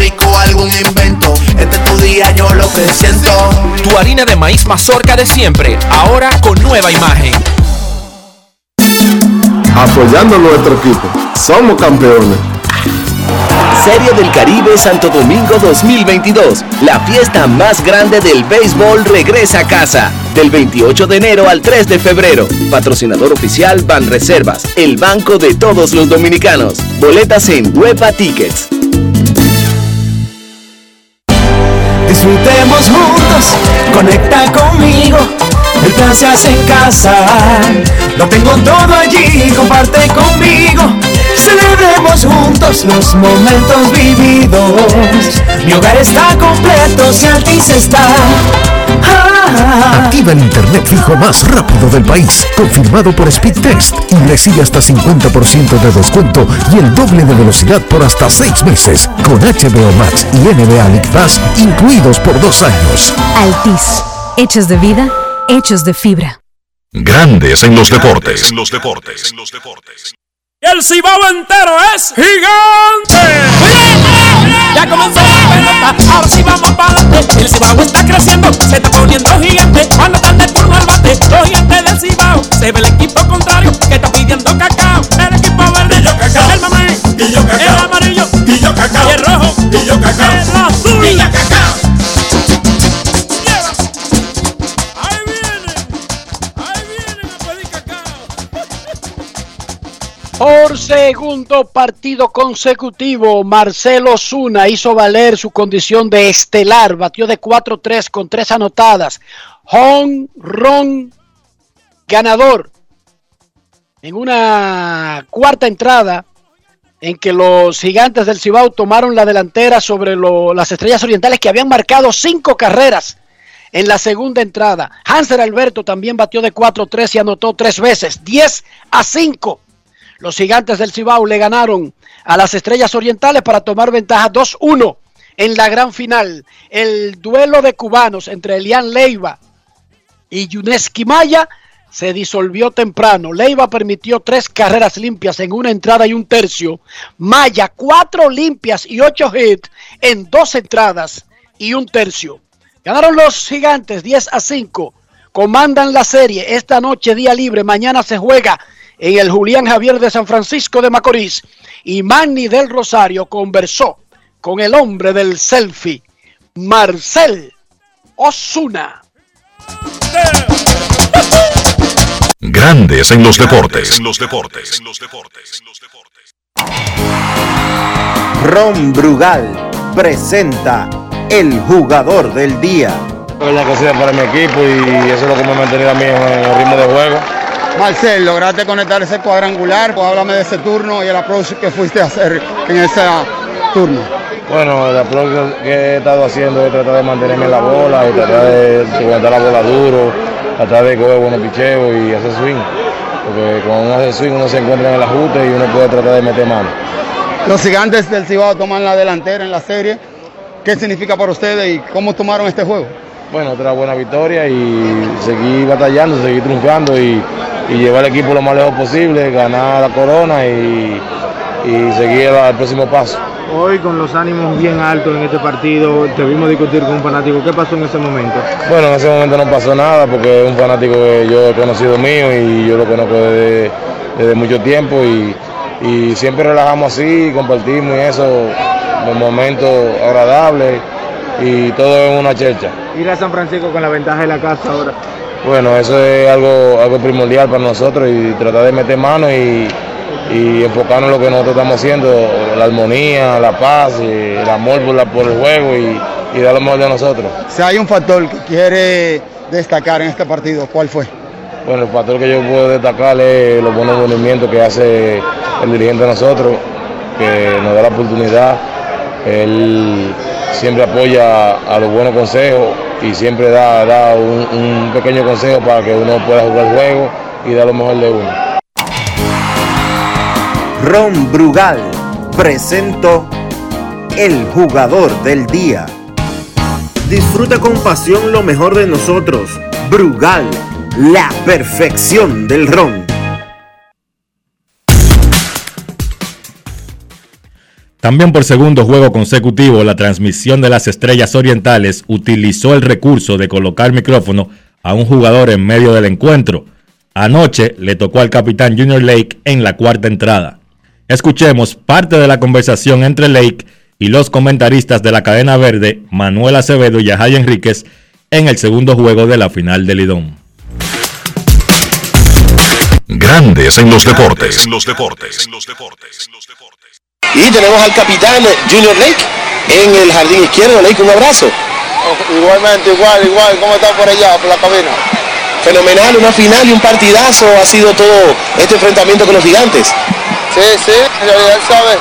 rico, algún invento. Este es tu día, yo lo que siento. Tu harina de maíz mazorca de siempre, ahora con nueva imagen. Apoyando a nuestro equipo. Somos campeones. Serie del Caribe Santo Domingo 2022. La fiesta más grande del béisbol regresa a casa. Del 28 de enero al 3 de febrero. Patrocinador oficial Banreservas, el banco de todos los dominicanos. Boletas en Huepa Tickets. Disfrutemos juntos, conecta conmigo. El plan se hace en casa. Lo tengo todo allí, comparte conmigo. Celebremos juntos los momentos vividos. Mi hogar está completo si Altis está. Activa el internet fijo más rápido del país, confirmado por Speedtest y recibe hasta 50% de descuento y el doble de velocidad por hasta 6 meses con HBO Max y NBA League Pass incluidos por dos años. Altis, hechos de vida, hechos de fibra. Grandes en los deportes. los deportes. El cibao entero es gigante. Ya comenzó la pelota, ahora sí vamos para adelante. El cibao está creciendo, se está poniendo gigante. Cuando están de turno al bate, los gigantes del cibao. Se ve el equipo contrario que está pidiendo cacao. El equipo verde, cacao. El mamey, el amarillo, cacao. Y el rojo, cacao. El azul, cacao. Por segundo partido consecutivo, Marcelo Zuna hizo valer su condición de estelar, batió de 4-3 con tres anotadas. Hong Ron ganador en una cuarta entrada en que los gigantes del Cibao tomaron la delantera sobre las estrellas orientales que habían marcado cinco carreras en la segunda entrada. Hanser Alberto también batió de 4-3 y anotó tres veces, 10 a 5. Los gigantes del Cibao le ganaron a las Estrellas Orientales para tomar ventaja 2-1 en la gran final. El duelo de cubanos entre Elian Leiva y Yuneski Maya se disolvió temprano. Leiva permitió tres carreras limpias en una entrada y un tercio. Maya cuatro limpias y ocho hits en dos entradas y un tercio. Ganaron los gigantes 10 a 5. Comandan la serie. Esta noche día libre. Mañana se juega en el Julián Javier de San Francisco de Macorís. Y Manny del Rosario conversó con el hombre del selfie, Marcel Osuna. Grandes en los deportes. los deportes. Ron Brugal presenta el jugador del día. La ha sido para mi equipo y eso es lo que me ha mantenido a mí en el ritmo de juego. Marcel, lograste conectar ese cuadrangular, pues háblame de ese turno y el approach que fuiste a hacer en ese turno. Bueno, el approach que he estado haciendo es tratar de mantenerme en la bola y tratar de aguantar la bola duro, tratar de coger buenos picheos y hacer swing. Porque cuando uno hace swing uno se encuentra en el ajuste y uno puede tratar de meter mano. Los gigantes del Cibao toman la delantera en la serie. ¿Qué significa para ustedes y cómo tomaron este juego? Bueno, otra buena victoria y seguir batallando, seguir triunfando y, y llevar el equipo lo más lejos posible, ganar la corona y, y seguir al próximo paso. Hoy con los ánimos bien altos en este partido, te vimos discutir con un fanático. ¿Qué pasó en ese momento? Bueno, en ese momento no pasó nada porque es un fanático que yo he conocido mío y yo lo conozco desde, desde mucho tiempo y, y siempre relajamos así, compartimos y eso, un momento agradable y todo en una chercha. Ir a San Francisco con la ventaja de la casa ahora. Bueno, eso es algo, algo primordial para nosotros y tratar de meter mano y, y enfocarnos en lo que nosotros estamos haciendo, la armonía, la paz, y el amor por, la, por el juego y, y dar lo mejor de nosotros. Si hay un factor que quiere destacar en este partido, ¿cuál fue? Bueno, el factor que yo puedo destacar es los buenos movimientos que hace el dirigente de nosotros, que nos da la oportunidad. Él siempre apoya a los buenos consejos y siempre da, da un, un pequeño consejo para que uno pueda jugar el juego y dar lo mejor de uno. Ron Brugal presento el jugador del día. Disfruta con pasión lo mejor de nosotros. Brugal, la perfección del ron. También por segundo juego consecutivo, la transmisión de las Estrellas Orientales utilizó el recurso de colocar micrófono a un jugador en medio del encuentro. Anoche le tocó al capitán Junior Lake en la cuarta entrada. Escuchemos parte de la conversación entre Lake y los comentaristas de la cadena verde, Manuel Acevedo y Yajay Enríquez, en el segundo juego de la final del Lidón. Grandes en los deportes. En los deportes. Y tenemos al capitán Junior Lake en el jardín izquierdo. Lake, un abrazo. Igualmente, igual, igual. ¿Cómo están por allá, por la cabina? Fenomenal, una final y un partidazo ha sido todo este enfrentamiento con los gigantes. Sí, sí, en realidad, ¿sabes?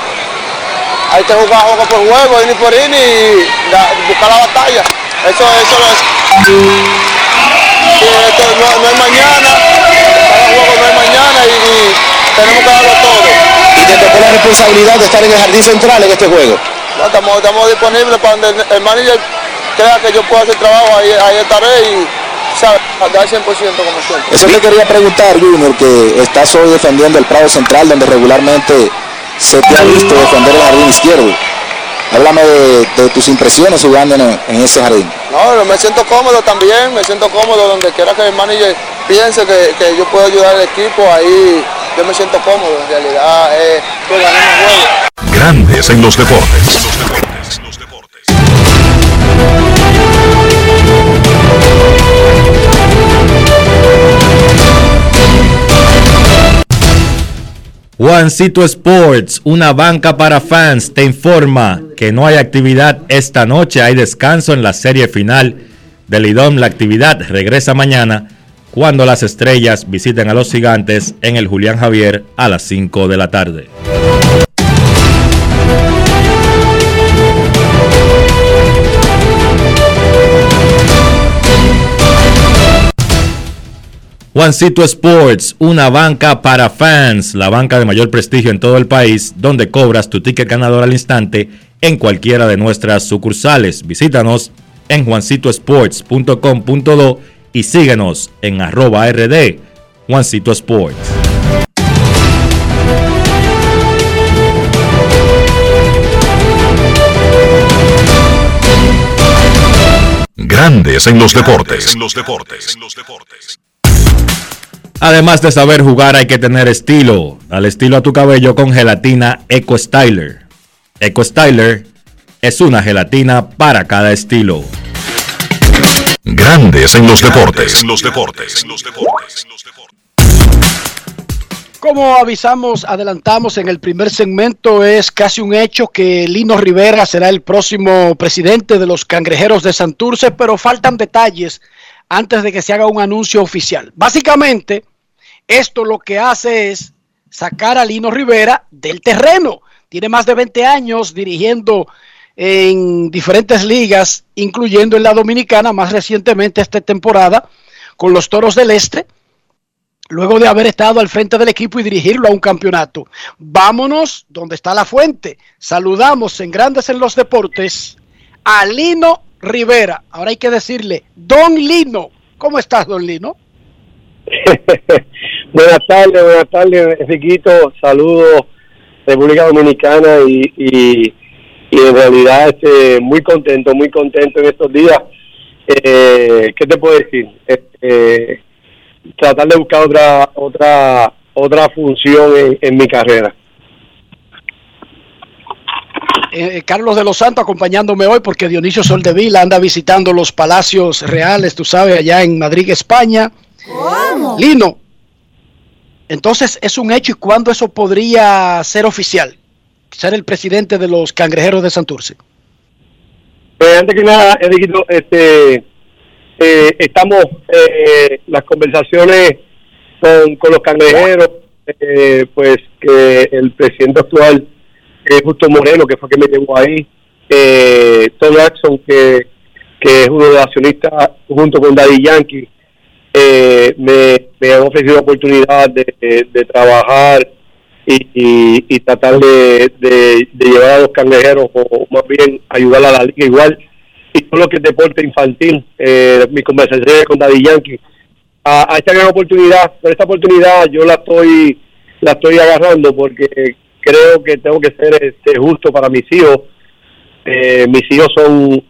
Hay que jugar juego por juego, ir por ir y da- buscar la batalla. Eso, eso lo es. Sí, esto no, no es mañana, cada juego no es mañana y, y tenemos que darlo todo. Y te tocó la responsabilidad de estar en el jardín central en este juego. No, estamos, estamos disponibles para donde el, manager crea que yo puedo hacer trabajo, ahí, ahí estaré y, ¿sabes? Dar 100% como siempre. Eso te quería preguntar, Junior, que estás hoy defendiendo el Prado Central, donde regularmente se te ha visto defender el jardín izquierdo. Háblame de, de tus impresiones jugando en, en ese jardín. No, me siento cómodo también, me siento cómodo donde quiera que el manager piense que, que yo puedo ayudar al equipo, ahí yo me siento cómodo, en realidad es que ganemos juego. Grandes en los deportes. Juancito Sports, una banca para fans, te informa que no hay actividad esta noche, hay descanso en la serie final del IDOM. La actividad regresa mañana cuando las estrellas visiten a los gigantes en el Julián Javier a las 5 de la tarde. Juancito Sports, una banca para fans, la banca de mayor prestigio en todo el país, donde cobras tu ticket ganador al instante en cualquiera de nuestras sucursales. Visítanos en juancitosports.com.do y síguenos en arroba rd Juancito Sports. Grandes en los deportes. Además de saber jugar, hay que tener estilo. Al estilo a tu cabello con gelatina Eco Styler. Eco Styler es una gelatina para cada estilo. Grandes en los deportes. Como avisamos, adelantamos en el primer segmento, es casi un hecho que Lino Rivera será el próximo presidente de los Cangrejeros de Santurce, pero faltan detalles antes de que se haga un anuncio oficial. Básicamente, Esto lo que hace es sacar a Lino Rivera del terreno. Tiene más de 20 años dirigiendo en diferentes ligas, incluyendo en la dominicana, más recientemente esta temporada, con los Toros del Este, luego de haber estado al frente del equipo y dirigirlo a un campeonato. Vámonos donde está la fuente. Saludamos en Grandes en los Deportes a Lino Rivera. Ahora hay que decirle, Don Lino. ¿Cómo estás, Don Lino? buenas tardes, buenas tardes, Riquito. Saludos, República Dominicana y, y, y en realidad este, muy contento, muy contento en estos días. Eh, ¿Qué te puedo decir? Este, tratar de buscar otra otra otra función en, en mi carrera. Eh, Carlos de los Santos acompañándome hoy porque Dionisio Soldevila anda visitando los palacios reales, tú sabes, allá en Madrid, España. Lino, entonces es un hecho y cuándo eso podría ser oficial, ser el presidente de los cangrejeros de Santurce. Pues antes que nada, Enriquito, este, eh, estamos eh, las conversaciones con, con los cangrejeros, eh, pues que el presidente actual es Justo Moreno, que fue que me llevó ahí, eh, Tom Jackson, que, que es uno de los accionistas junto con Daddy Yankee, eh, me, me han ofrecido la oportunidad de trabajar y, y, tratar de, de, llevar a los cangrejeros o más bien ayudar a la liga igual. Y todo lo que es deporte infantil, eh, mi conversación con Daddy Yankee, a, esta gran oportunidad, pero esta oportunidad yo la estoy la estoy agarrando porque creo que tengo que ser este, justo para mis hijos. Eh, mis hijos son,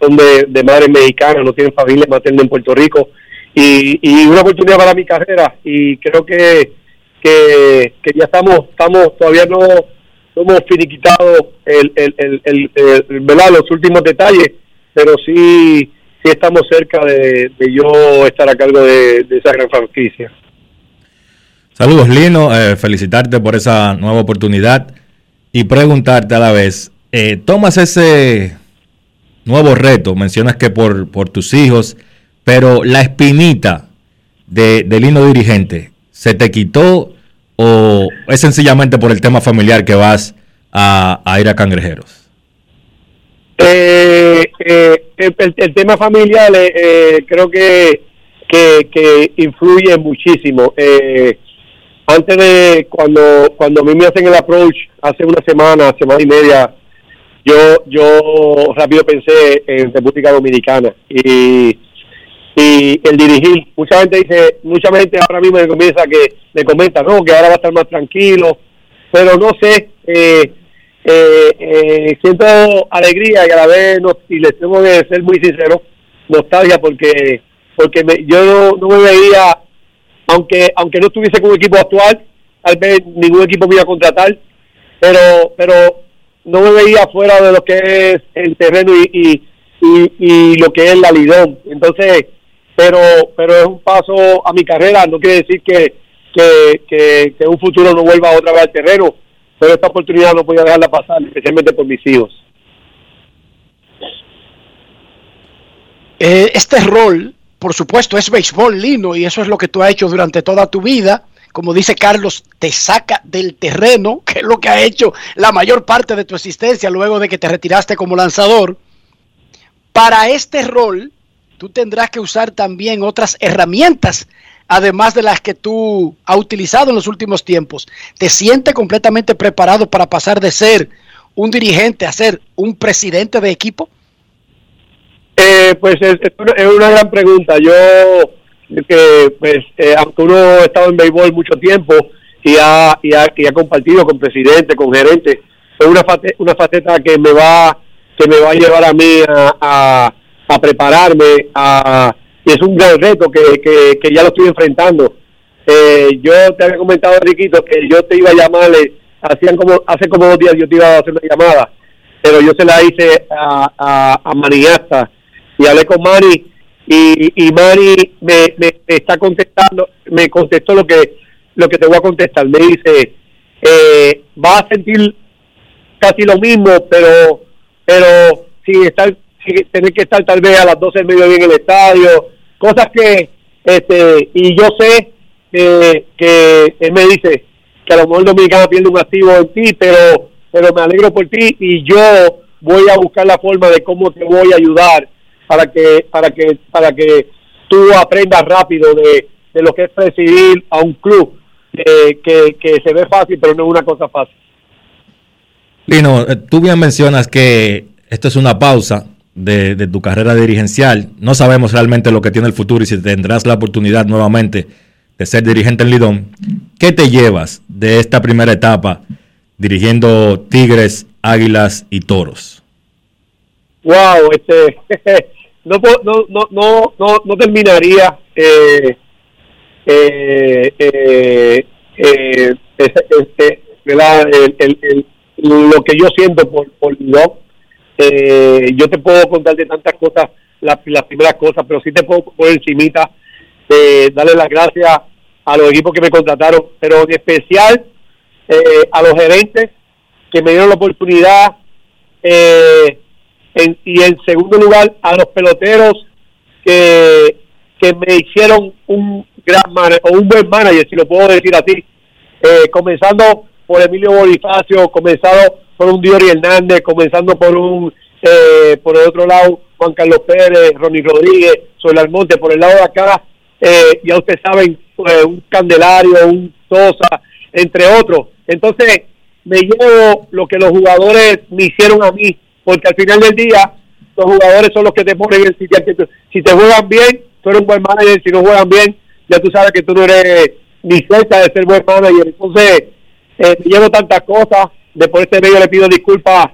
son de, de madre mexicana, no tienen familia materna en Puerto Rico. Y, y una oportunidad para mi carrera. Y creo que que, que ya estamos estamos todavía no, no hemos finiquitado el, el, el, el, el los últimos detalles pero sí sí estamos cerca de, de yo estar a cargo de, de esa gran franquicia Saludos Lino, eh, felicitarte por esa nueva oportunidad y preguntarte a la vez, eh, ¿tomas ese nuevo reto? Mencionas que por, por tus hijos, pero la espinita de, de Lino dirigente, ¿se te quitó o es sencillamente por el tema familiar que vas a, a ir a Cangrejeros? Eh, eh, el, el, tema familiar eh, eh, creo que, que, influye muchísimo. Eh, antes de cuando cuando a mí me hacen el approach hace una semana, semana y media, yo yo rápido pensé en República Dominicana y y el dirigir, mucha gente dice, mucha gente ahora mismo me comienza que me comenta, no, que ahora va a estar más tranquilo, pero no sé, eh, eh, eh, siento alegría y a la vez, y les tengo que ser muy sincero, nostalgia porque porque me, yo no, no me veía aunque aunque no estuviese con un equipo actual, tal vez ningún equipo me iba a contratar, pero pero no me veía fuera de lo que es el terreno y, y, y, y lo que es la Lidón. Entonces, pero pero es un paso a mi carrera, no quiere decir que, que, que, un futuro no vuelva otra vez al terreno, pero esta oportunidad no podía dejarla pasar, especialmente por mis hijos. Eh, este rol por supuesto, es béisbol, Lino, y eso es lo que tú has hecho durante toda tu vida. Como dice Carlos, te saca del terreno, que es lo que ha hecho la mayor parte de tu existencia luego de que te retiraste como lanzador. Para este rol, tú tendrás que usar también otras herramientas, además de las que tú has utilizado en los últimos tiempos. ¿Te sientes completamente preparado para pasar de ser un dirigente a ser un presidente de equipo? Eh, pues es, una, gran pregunta. Yo, que pues, eh, aunque uno ha estado en béisbol mucho tiempo y ha, y ha, y ha compartido con presidente, con gerente, es una, faceta, una faceta que me va que me va a llevar a mí a, a, a prepararme, a, y es un gran reto que, que, que ya lo estoy enfrentando. Eh, yo te había comentado, Riquito, que yo te iba a llamarle, hacían como, hace como dos días yo te iba a hacer una llamada, pero yo se la hice a, a, a Maniasta y hablé con Mari y, y Mari me, me, está contestando, me contestó lo que lo que te voy a contestar. Me dice, eh, va a sentir casi lo mismo, pero pero sin estar, tener que estar tal vez a las 12 del mediodía en el estadio, cosas que, este y yo sé que, él me dice que a lo mejor Dominicana pierde un activo en ti, pero, pero me alegro por ti y yo voy a buscar la forma de cómo te voy a ayudar para que, para que, para que tú aprendas rápido de, de lo que es presidir a un club que, que, que se ve fácil, pero no es una cosa fácil. Lino, eh, tú bien mencionas que esto es una pausa de, de, tu carrera dirigencial. No sabemos realmente lo que tiene el futuro y si tendrás la oportunidad nuevamente de ser dirigente en Lidón. ¿Qué te llevas de esta primera etapa dirigiendo Tigres, Águilas y Toros? Wow, este, no, no, no, no, no, terminaría eh, eh, eh, eh, este, ¿verdad? El, el, el, lo que yo siento por, por Lidón. Eh, yo te puedo contar de tantas cosas, las, primeras cosas, pero sí te puedo poner encimita, eh, darle las gracias a los equipos que me contrataron, pero en especial eh, a los gerentes que me dieron la oportunidad eh, en, y en segundo lugar a los peloteros que, que me hicieron un gran manager, o un buen manager, si lo puedo decir así, eh, comenzando por Emilio Bonifacio, comenzado por un Diori Hernández, comenzando por un, eh, por el otro lado, Juan Carlos Pérez, Ronnie Rodríguez, Soy Almonte, por el lado de acá, eh, ya ustedes saben, pues, un Candelario, un Sosa, entre otros. Entonces, me llevo lo que los jugadores me hicieron a mí, porque al final del día, los jugadores son los que te ponen en el sitio. Si te juegan bien, tú eres un buen manager, si no juegan bien, ya tú sabes que tú no eres ni cerca de ser buen manager. Entonces, eh, llevo tantas cosas, de por este medio le pido disculpas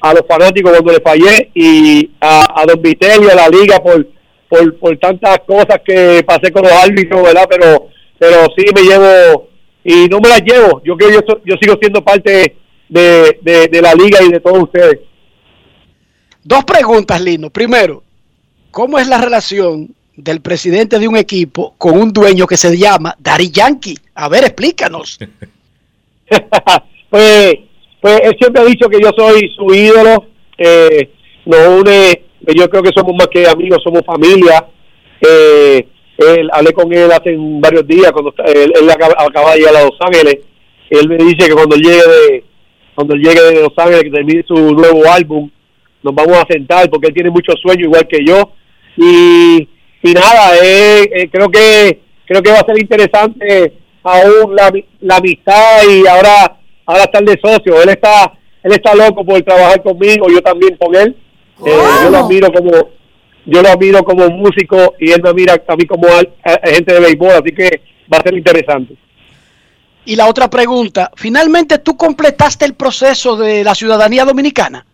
a los fanáticos cuando le fallé y a, a Don Vitelio, a la liga por, por, por tantas cosas que pasé con los árbitros, ¿verdad? Pero, pero sí me llevo y no me las llevo. Yo creo que yo, yo sigo siendo parte de, de, de la liga y de todos ustedes. Dos preguntas, Lino. Primero, ¿cómo es la relación del presidente de un equipo con un dueño que se llama Dari Yankee? A ver, explícanos. pues, pues él siempre ha dicho que yo soy su ídolo. Eh, nos une, yo creo que somos más que amigos, somos familia. Eh, él, hablé con él hace varios días cuando él, él acaba, de llegar a Los Ángeles. Él me dice que cuando llegue de cuando llegue de Los Ángeles, que termine su nuevo álbum, nos vamos a sentar porque él tiene mucho sueño igual que yo. Y, y nada, eh, eh, creo que creo que va a ser interesante aún la, la amistad y ahora ahora estar de socio. Él está él está loco por trabajar conmigo, yo también con él. Eh, yo lo admiro como yo lo admiro como músico y él me mira a mí como gente de béisbol, así que va a ser interesante. Y la otra pregunta, finalmente tú completaste el proceso de la ciudadanía dominicana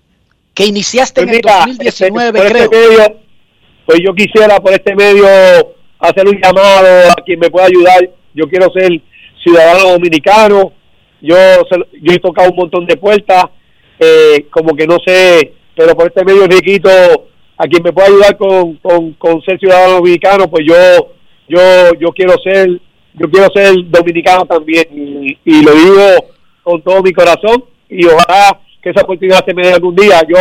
que iniciaste pues en el 2019, este, creo. Este medio, pues yo quisiera por este medio hacer un llamado a quien me pueda ayudar. Yo quiero ser ciudadano dominicano. Yo yo he tocado un montón de puertas, eh, como que no sé, pero por este medio Riquito a quien me pueda ayudar con, con, ser ciudadano dominicano, pues yo yo yo quiero ser yo quiero ser dominicano también y, lo digo con todo mi corazón y ojalá que esa oportunidad se me dé algún día. Yo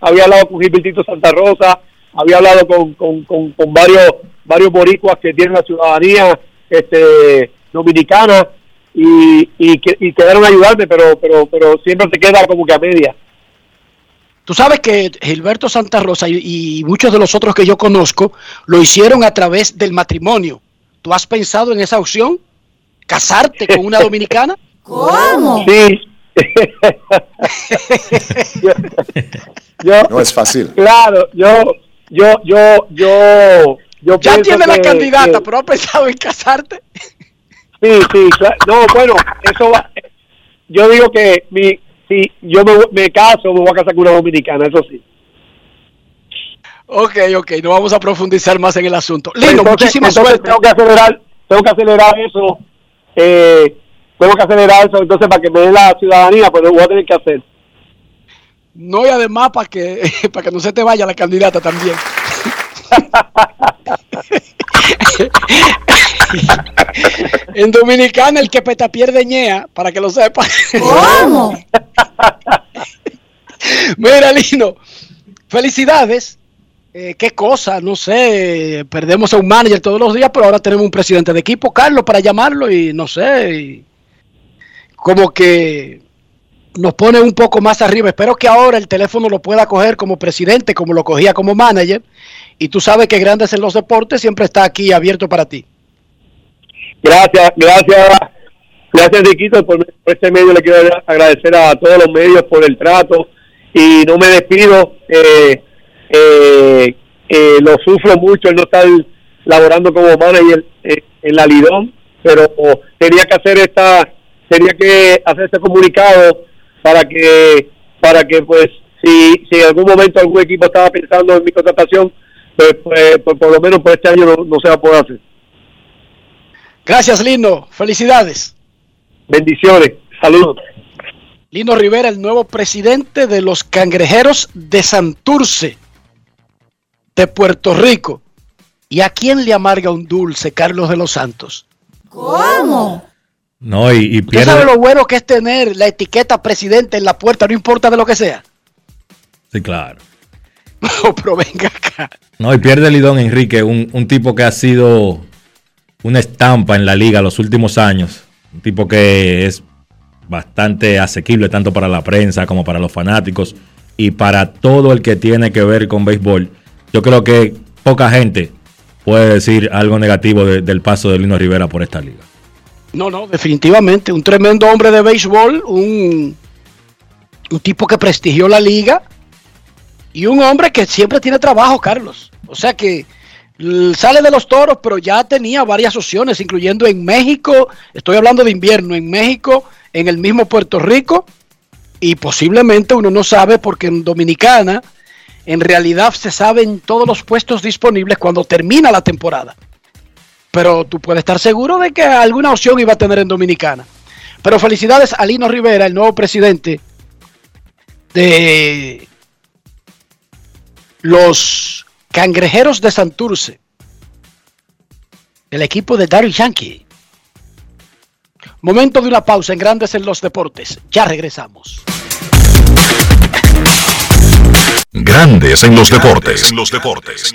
había hablado con Gilbertito Santa Rosa, había hablado con, con, con, con varios varios boricuas que tienen la ciudadanía este dominicana y, y, que, y quedaron a ayudarme, pero pero pero siempre se queda como que a media. Tú sabes que Gilberto Santa Rosa y, y, muchos de los otros que yo conozco lo hicieron a través del matrimonio. ¿Tú has pensado en esa opción? ¿Casarte con una dominicana? ¿Cómo? Sí. yo, yo, no es fácil. Claro, yo, yo, yo, yo, yo ya tiene la candidata, que, pero ha pensado en casarte. Sí, sí, claro. no, bueno, eso va. Yo digo que mi, si yo me, me caso, me voy a casar con una dominicana, eso sí. Ok, ok, no vamos a profundizar más en el asunto. Lindo, entonces, muchísimas entonces. Tengo que acelerar, tengo que acelerar eso. Eh, tengo que acelerar eso, entonces para que me den la ciudadanía, pues lo voy a tener que hacer. No, y además para que, para que no se te vaya la candidata también. en Dominicana el que peta pierde ñea, para que lo sepa. ¿Cómo? Mira, Lino, felicidades. eh, qué cosa, no sé, perdemos a un manager todos los días, pero ahora tenemos un presidente de equipo, Carlos, para llamarlo y no sé, y como que nos pone un poco más arriba. Espero que ahora el teléfono lo pueda coger como presidente, como lo cogía como manager, y tú sabes que Grandes en los Deportes siempre está aquí abierto para ti. Gracias, gracias, gracias Riquito, por, este medio le quiero agradecer a todos los medios por el trato y no me despido. Eh, eh, eh, lo sufro mucho el no estar laborando como manager eh, en la Lidón, pero tenía que hacer esta, tenía que hacer este comunicado para que, para que pues, si, si en algún momento algún equipo estaba pensando en mi contratación, pues, pues, pues por lo menos por este año no, no se va a poder hacer. Gracias, Lino. Felicidades. Bendiciones. Saludos. Lino Rivera, el nuevo presidente de los Cangrejeros de Santurce, de Puerto Rico. ¿Y a quién le amarga un dulce, Carlos de los Santos? ¿Cómo? No, y, y ¿Usted pierde. sabe lo bueno que es tener la etiqueta presidente en la puerta, no importa de lo que sea? Sí, claro. No, pero venga acá. No, y pierde Lidón Enrique, un, un tipo que ha sido una estampa en la liga los últimos años. Un tipo que es bastante asequible tanto para la prensa como para los fanáticos y para todo el que tiene que ver con béisbol. Yo creo que poca gente puede decir algo negativo de- del paso de Lino Rivera por esta liga. No, no, definitivamente. Un tremendo hombre de béisbol, un, un tipo que prestigió la liga y un hombre que siempre tiene trabajo, Carlos. O sea que sale de los toros, pero ya tenía varias opciones, incluyendo en México, estoy hablando de invierno, en México, en el mismo Puerto Rico, y posiblemente uno no sabe porque en Dominicana en realidad se saben todos los puestos disponibles cuando termina la temporada. Pero tú puedes estar seguro de que alguna opción iba a tener en Dominicana. Pero felicidades a Lino Rivera, el nuevo presidente de los Cangrejeros de Santurce, el equipo de Daryl Yankee. Momento de una pausa en Grandes en los Deportes. Ya regresamos. Grandes en los deportes. En los deportes.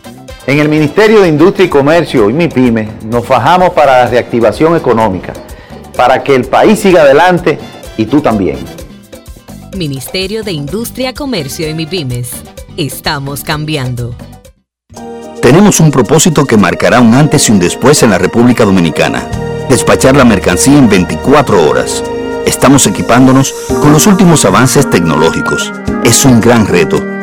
En el Ministerio de Industria y Comercio y MIPYME nos fajamos para la reactivación económica, para que el país siga adelante y tú también. Ministerio de Industria, Comercio y MIPIMES. Estamos cambiando. Tenemos un propósito que marcará un antes y un después en la República Dominicana. Despachar la mercancía en 24 horas. Estamos equipándonos con los últimos avances tecnológicos. Es un gran reto,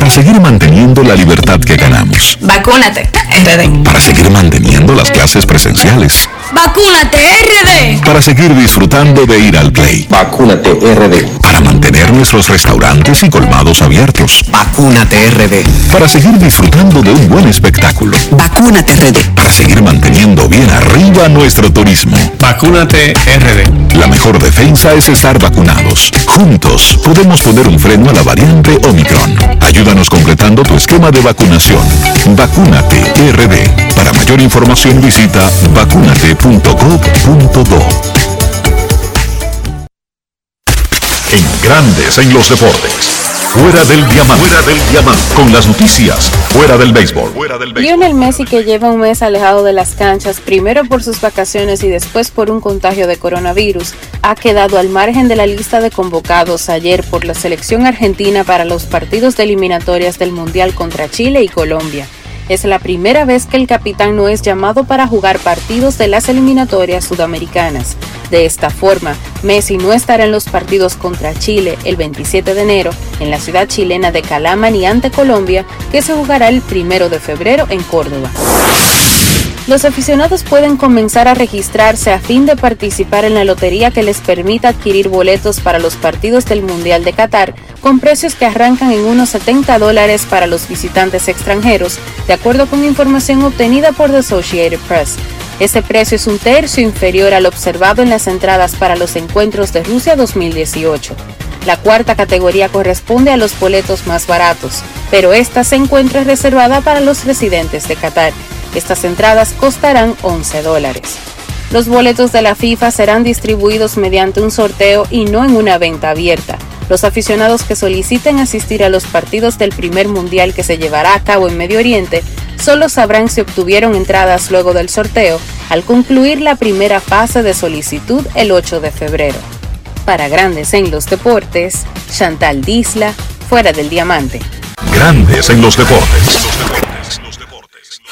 Para seguir manteniendo la libertad que ganamos. Vacúnate, RD. Para seguir manteniendo las clases presenciales. Vacúnate, RD. Para seguir disfrutando de ir al play. Vacúnate RD. Para mantener nuestros restaurantes y colmados abiertos. Vacúnate RD. Para seguir disfrutando de un buen espectáculo. Vacúnate RD. Para seguir manteniendo bien arriba nuestro turismo. Vacúnate RD. La mejor defensa es estar vacunados. Juntos podemos poner un freno a la variante Omicron. Ayúdanos completando tu esquema de vacunación. Vacúnate RD. Para mayor información visita vacunate.gov.do. En Grandes en los Deportes. Fuera del diamante. Fuera del diamante. Con las noticias. Fuera del béisbol. Fuera del Lionel Messi, que lleva un mes alejado de las canchas, primero por sus vacaciones y después por un contagio de coronavirus, ha quedado al margen de la lista de convocados ayer por la selección argentina para los partidos de eliminatorias del Mundial contra Chile y Colombia. Es la primera vez que el capitán no es llamado para jugar partidos de las eliminatorias sudamericanas. De esta forma, Messi no estará en los partidos contra Chile el 27 de enero en la ciudad chilena de Calama ni ante Colombia, que se jugará el 1 de febrero en Córdoba. Los aficionados pueden comenzar a registrarse a fin de participar en la lotería que les permita adquirir boletos para los partidos del Mundial de Qatar con precios que arrancan en unos 70 dólares para los visitantes extranjeros, de acuerdo con información obtenida por The Associated Press. Ese precio es un tercio inferior al observado en las entradas para los encuentros de Rusia 2018. La cuarta categoría corresponde a los boletos más baratos, pero esta se encuentra reservada para los residentes de Qatar. Estas entradas costarán 11 dólares. Los boletos de la FIFA serán distribuidos mediante un sorteo y no en una venta abierta. Los aficionados que soliciten asistir a los partidos del primer mundial que se llevará a cabo en Medio Oriente solo sabrán si obtuvieron entradas luego del sorteo al concluir la primera fase de solicitud el 8 de febrero. Para Grandes en los Deportes, Chantal Disla, fuera del diamante. Grandes en los deportes.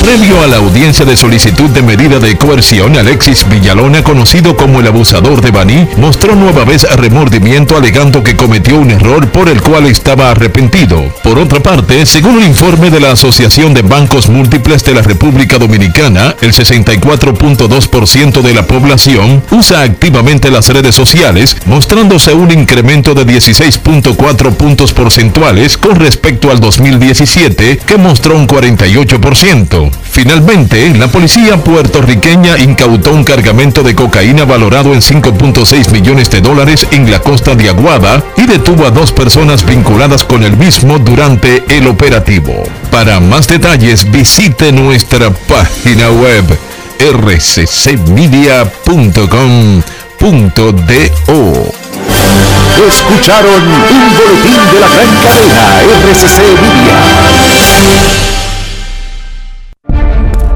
Previo a la audiencia de solicitud de medida de coerción, Alexis Villalona, conocido como el abusador de Baní, mostró nueva vez remordimiento alegando que cometió un error por el cual estaba arrepentido. Por otra parte, según un informe de la Asociación de Bancos Múltiples de la República Dominicana, el 64.2% de la población usa activamente las redes sociales, mostrándose un incremento de 16.4 puntos porcentuales con respecto al 2017, que mostró un 48%. Finalmente, la policía puertorriqueña incautó un cargamento de cocaína valorado en 5.6 millones de dólares en la costa de Aguada y detuvo a dos personas vinculadas con el mismo durante el operativo. Para más detalles visite nuestra página web rccmedia.com.do. Escucharon un boletín de la gran cadena Media.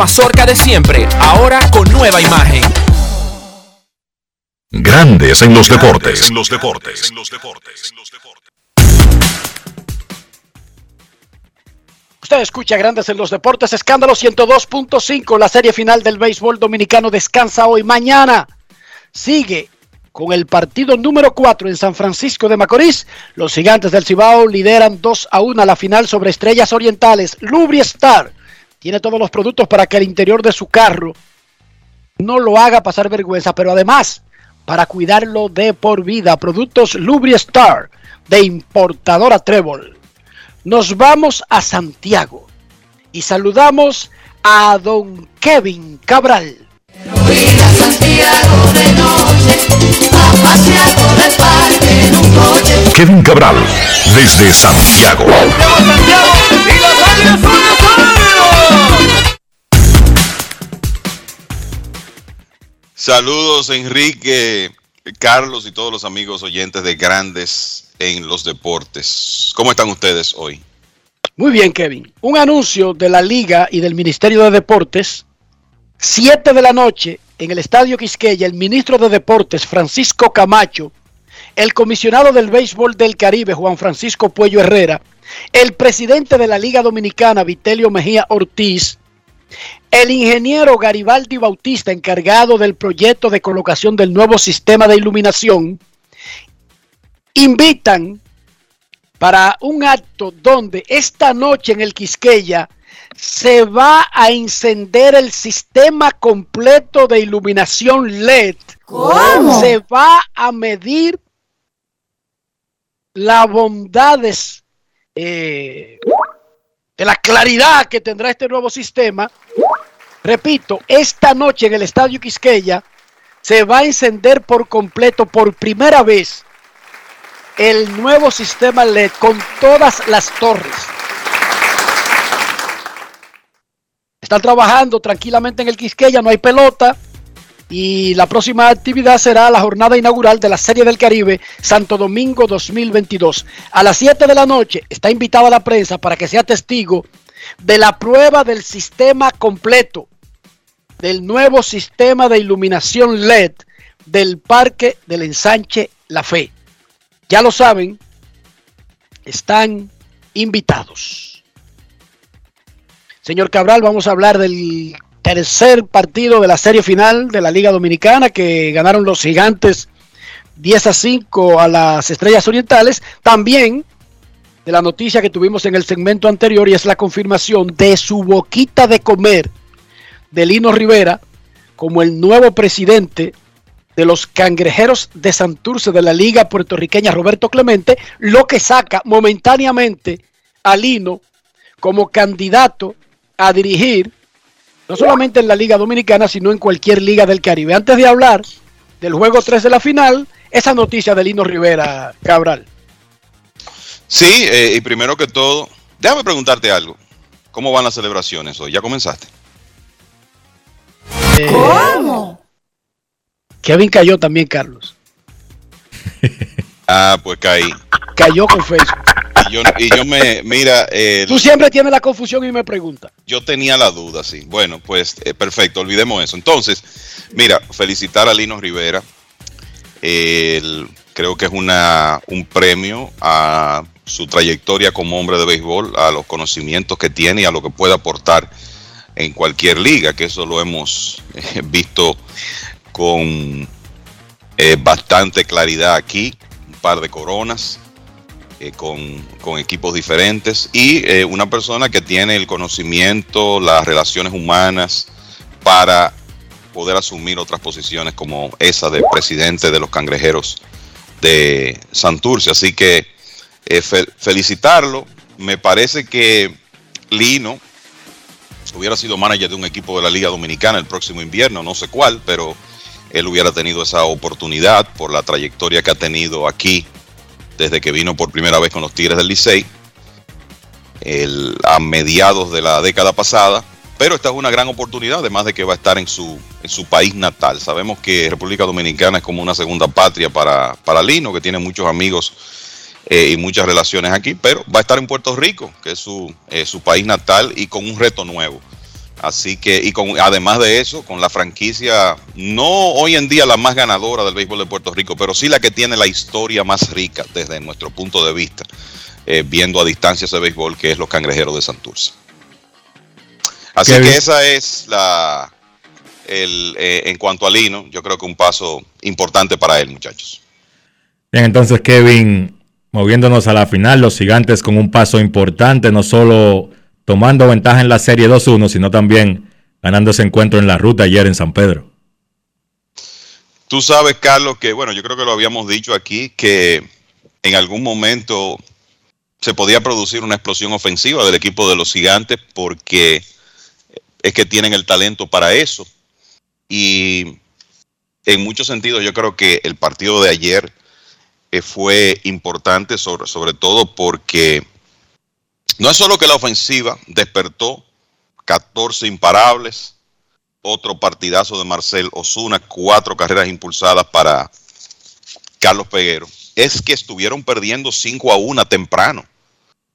mazorca de siempre, ahora con nueva imagen. Grandes en los deportes. En los deportes. Usted escucha Grandes en los Deportes, escándalo 102.5, la serie final del béisbol dominicano descansa hoy. Mañana sigue con el partido número 4 en San Francisco de Macorís. Los gigantes del Cibao lideran 2 a 1 a la final sobre Estrellas Orientales. Lubri Star tiene todos los productos para que el interior de su carro no lo haga pasar vergüenza, pero además para cuidarlo de por vida. Productos Lubri Star de importadora Trébol. Nos vamos a Santiago y saludamos a don Kevin Cabral. Kevin Cabral, desde Santiago. Saludos Enrique, Carlos y todos los amigos oyentes de Grandes en los Deportes. ¿Cómo están ustedes hoy? Muy bien, Kevin. Un anuncio de la Liga y del Ministerio de Deportes. Siete de la noche en el Estadio Quisqueya, el ministro de Deportes, Francisco Camacho, el comisionado del béisbol del Caribe, Juan Francisco Puello Herrera, el presidente de la Liga Dominicana, Vitelio Mejía Ortiz, el ingeniero Garibaldi Bautista, encargado del proyecto de colocación del nuevo sistema de iluminación, invitan para un acto donde esta noche en el Quisqueya se va a encender el sistema completo de iluminación LED. ¿Cómo? Se va a medir las bondades eh, de la claridad que tendrá este nuevo sistema. Repito, esta noche en el Estadio Quisqueya se va a encender por completo por primera vez el nuevo sistema LED con todas las torres. Están trabajando tranquilamente en el Quisqueya, no hay pelota. Y la próxima actividad será la jornada inaugural de la Serie del Caribe Santo Domingo 2022. A las 7 de la noche está invitada la prensa para que sea testigo de la prueba del sistema completo, del nuevo sistema de iluminación LED del Parque del Ensanche La Fe. Ya lo saben, están invitados. Señor Cabral, vamos a hablar del tercer partido de la serie final de la Liga Dominicana que ganaron los gigantes 10 a 5 a las Estrellas Orientales. También de la noticia que tuvimos en el segmento anterior y es la confirmación de su boquita de comer de Lino Rivera como el nuevo presidente de los cangrejeros de Santurce de la Liga Puertorriqueña Roberto Clemente, lo que saca momentáneamente a Lino como candidato a dirigir no solamente en la Liga Dominicana, sino en cualquier liga del Caribe. Antes de hablar del juego 3 de la final, esa noticia de Lino Rivera Cabral. Sí, eh, y primero que todo, déjame preguntarte algo. ¿Cómo van las celebraciones hoy? ¿Ya comenzaste? ¿Cómo? Kevin cayó también, Carlos. Ah, pues caí. Cayó con Facebook. Y yo, y yo me, mira, eh, Tú siempre tienes la confusión y me preguntas. yo tenía la duda, sí. Bueno, pues eh, perfecto, olvidemos eso. Entonces, mira, felicitar a Lino Rivera. El- creo que es una, un premio a su trayectoria como hombre de béisbol, a los conocimientos que tiene y a lo que puede aportar en cualquier liga, que eso lo hemos eh, visto con eh, bastante claridad aquí, un par de coronas eh, con, equipos diferentes y eh, una persona que tiene el conocimiento, las relaciones humanas para poder asumir otras posiciones como esa de presidente de los cangrejeros de Santurce. Así que eh, fe- felicitarlo. Me parece que Lino hubiera sido manager de un equipo de la Liga Dominicana el próximo invierno, no sé cuál, pero él hubiera tenido esa oportunidad por la trayectoria que ha tenido aquí desde que vino por primera vez con los Tigres del Licey a mediados de la década pasada. Pero esta es una gran oportunidad, además de que va a estar en su, en su país natal. Sabemos que República Dominicana es como una segunda patria para, para Lino, que tiene muchos amigos eh, y muchas relaciones aquí, pero va a estar en Puerto Rico, que es su, eh, su país natal, y con un reto nuevo. Así que, y con, además de eso, con la franquicia, no hoy en día la más ganadora del béisbol de Puerto Rico, pero sí la que tiene la historia más rica desde nuestro punto de vista, eh, viendo a distancia ese béisbol, que es los cangrejeros de Santurce. Así Qué que bien. esa es la, el, eh, en cuanto a Lino, yo creo que un paso importante para él, muchachos. Bien, entonces Kevin, moviéndonos a la final, los gigantes con un paso importante, no solo tomando ventaja en la serie 2-1, sino también ganando ese encuentro en la ruta ayer en San Pedro. Tú sabes, Carlos, que bueno, yo creo que lo habíamos dicho aquí, que en algún momento se podía producir una explosión ofensiva del equipo de los gigantes porque es que tienen el talento para eso. Y en muchos sentidos yo creo que el partido de ayer eh, fue importante, sobre, sobre todo porque no es solo que la ofensiva despertó 14 imparables, otro partidazo de Marcel Osuna, cuatro carreras impulsadas para Carlos Peguero, es que estuvieron perdiendo 5 a 1 temprano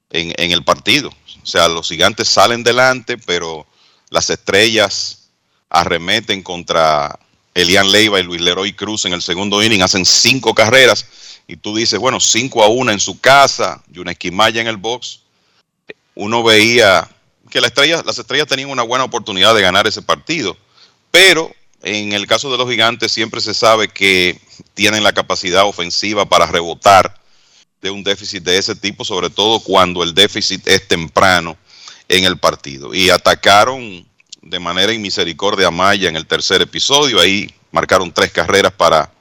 en, el partido. O sea, los gigantes salen delante, pero las estrellas arremeten contra Elian Leiva y Luis Leroy Cruz en el segundo inning, hacen cinco carreras y tú dices, bueno, 5 a 1 en su casa y una esquimalla en el box. Uno veía que la estrella, las estrellas tenían una buena oportunidad de ganar ese partido, pero en el caso de los gigantes siempre se sabe que tienen la capacidad ofensiva para rebotar de un déficit de ese tipo, sobre todo cuando el déficit es temprano en el partido. Y atacaron de manera inmisericordia a Maya en el tercer episodio, ahí marcaron tres carreras para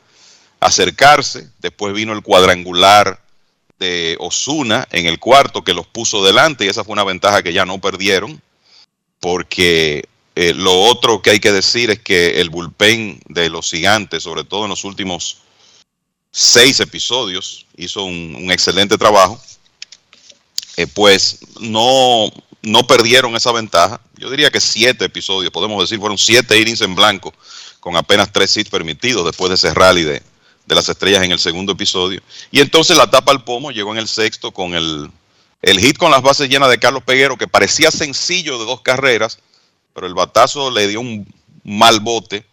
acercarse, después vino el cuadrangular de Osuna en el cuarto que los puso delante y esa fue una ventaja que ya no perdieron porque eh, lo otro que hay que decir es que el bullpen de los gigantes, sobre todo en los últimos seis episodios, hizo un, excelente trabajo, eh, pues no, no perdieron esa ventaja. Yo diría que siete episodios, podemos decir, fueron siete innings en blanco con apenas tres hits permitidos después de ese rally de, de las estrellas en el segundo episodio. Y entonces la tapa al pomo llegó en el sexto con el, el hit con las bases llenas de Carlos Peguero, que parecía sencillo de dos carreras, pero el batazo le dio un mal bote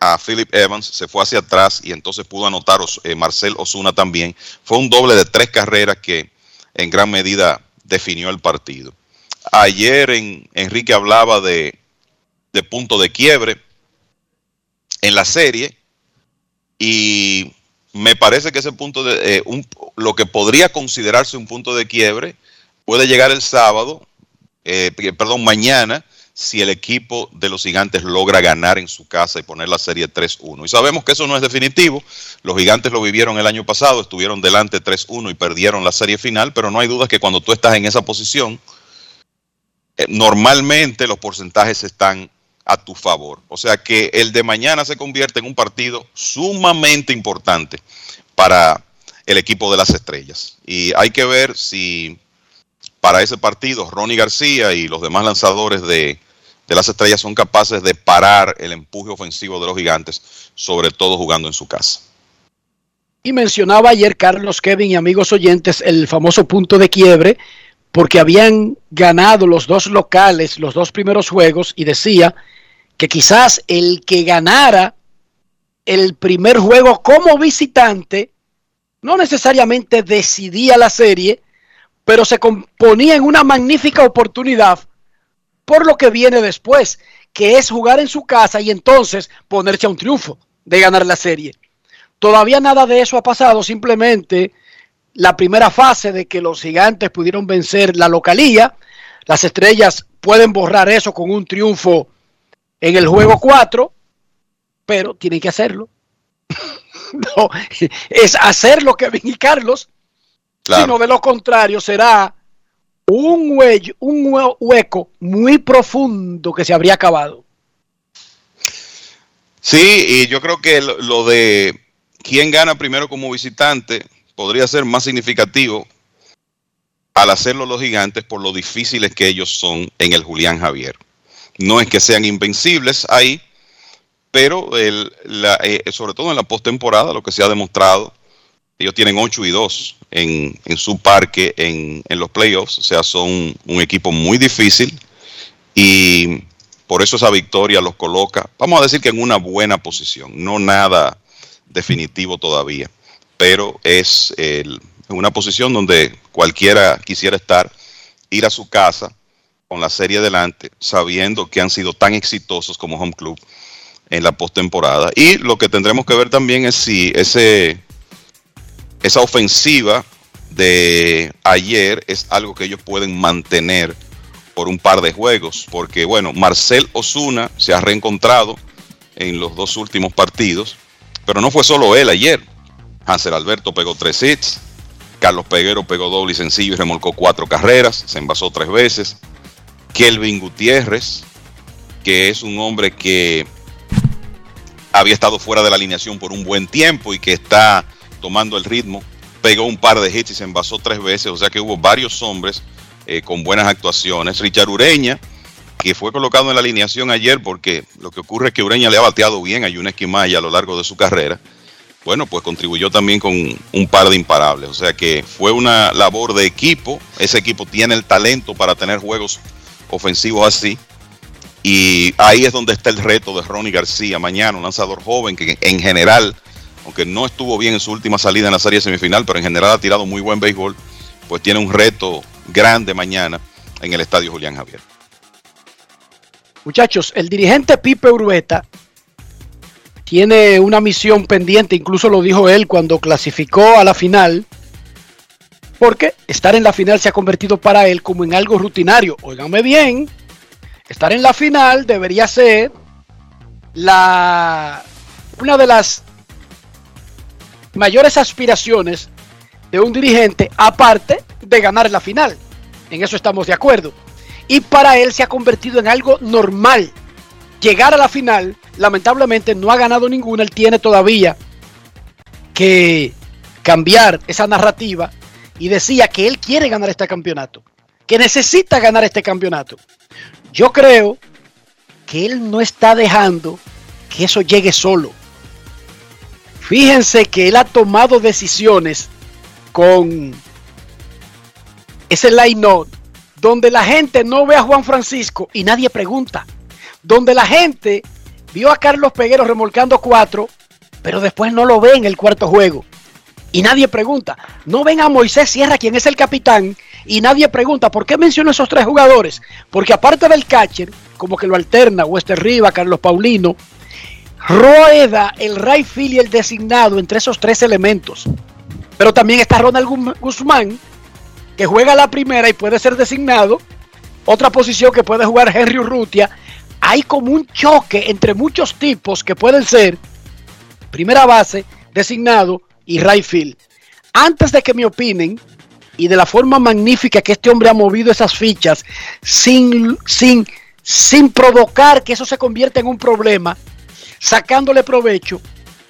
a Philip Evans, se fue hacia atrás y entonces pudo anotar eh, Marcel Osuna también. Fue un doble de tres carreras que en gran medida definió el partido. Ayer en, Enrique hablaba de, de punto de quiebre en la serie y me parece que ese punto de eh, un- lo que podría considerarse un punto de quiebre puede llegar el sábado, eh, perdón, mañana, si el equipo de los gigantes logra ganar en su casa y poner la serie 3-1. Y sabemos que eso no es definitivo. Los gigantes lo vivieron el año pasado, estuvieron delante 3-1 y perdieron la serie final, pero no hay duda que cuando tú estás en esa posición, eh, normalmente los porcentajes están a tu favor. O sea que el de mañana se convierte en un partido sumamente importante para el equipo de las estrellas. Y hay que ver si para ese partido Ronnie García y los demás lanzadores de, de las estrellas son capaces de parar el empuje ofensivo de los gigantes, sobre todo jugando en su casa. Y mencionaba ayer Carlos Kevin y amigos oyentes el famoso punto de quiebre porque habían ganado los dos locales los dos primeros juegos y decía que quizás el que ganara el primer juego como visitante no necesariamente decidía la serie, pero se componía en una magnífica oportunidad por lo que viene después, que es jugar en su casa y entonces ponerse a un triunfo de ganar la serie. Todavía nada de eso ha pasado, simplemente la primera fase de que los gigantes pudieron vencer la localía, las estrellas pueden borrar eso con un triunfo en el juego 4, pero tienen que hacerlo. no, es hacer lo que y Carlos, sino de lo contrario será un, huello, un hue- hueco muy profundo que se habría acabado. Sí, y yo creo que lo, lo de quién gana primero como visitante podría ser más significativo al hacerlo los gigantes por lo difíciles que ellos son en el Julián Javier. No es que sean invencibles ahí, pero eh, sobre todo en la postemporada, lo que se ha demostrado, ellos tienen 8 y 2 en, en su parque en, en los playoffs, o sea, son un equipo muy difícil y por eso esa victoria los coloca, vamos a decir que en una buena posición, no nada definitivo todavía, pero es el- una posición donde cualquiera quisiera estar, ir a su casa con la serie adelante, sabiendo que han sido tan exitosos como home club en la postemporada. Y lo que tendremos que ver también es si esa ofensiva de ayer es algo que ellos pueden mantener por un par de juegos, porque bueno, Marcel Osuna se ha reencontrado en los dos últimos partidos, pero no fue solo él ayer. Hansel Alberto pegó tres hits, Carlos Peguero pegó doble y sencillo y remolcó cuatro carreras, se envasó tres veces. Kelvin Gutiérrez, que es un hombre que había estado fuera de la alineación por un buen tiempo y que está tomando el ritmo, pegó un par de hits y se envasó tres veces, o sea que hubo varios hombres eh, con buenas actuaciones. Richard Ureña, que fue colocado en la alineación ayer porque lo que ocurre es que Ureña le ha bateado bien a Yuna Esquimaya a lo largo de su carrera. Bueno, pues contribuyó también con un par de imparables. O sea que fue una labor de equipo. Ese equipo tiene el talento para tener juegos ofensivos así. Y ahí es donde está el reto de Ronnie García mañana, un lanzador joven que en general, aunque no estuvo bien en su última salida en la serie semifinal, pero en general ha tirado muy buen béisbol, pues tiene un reto grande mañana en el estadio Julián Javier. Muchachos, el dirigente Pipe Urueta tiene una misión pendiente, incluso lo dijo él cuando clasificó a la final, porque estar en la final se ha convertido para él como en algo rutinario. Óiganme bien, estar en la final debería ser la una de las mayores aspiraciones de un dirigente, aparte de ganar la final. En eso estamos de acuerdo. Y para él se ha convertido en algo normal. Llegar a la final, lamentablemente no ha ganado ninguna, él tiene todavía que cambiar esa narrativa y decía que él quiere ganar este campeonato, que necesita ganar este campeonato. Yo creo que él no está dejando que eso llegue solo. Fíjense que él ha tomado decisiones con ese line-up donde la gente no ve a Juan Francisco y nadie pregunta. Donde la gente vio a Carlos Peguero remolcando cuatro, pero después no lo ve en el cuarto juego. Y nadie pregunta. No ven a Moisés Sierra, quien es el capitán, y nadie pregunta, ¿por qué menciono esos tres jugadores? Porque aparte del catcher, como que lo alterna Wester Riva, Carlos Paulino, rueda el right field y el designado entre esos tres elementos. Pero también está Ronald Gu- Guzmán, que juega la primera y puede ser designado. Otra posición que puede jugar Henry Urrutia. Hay como un choque entre muchos tipos que pueden ser primera base, designado y right field. Antes de que me opinen y de la forma magnífica que este hombre ha movido esas fichas sin, sin, sin provocar que eso se convierta en un problema, sacándole provecho,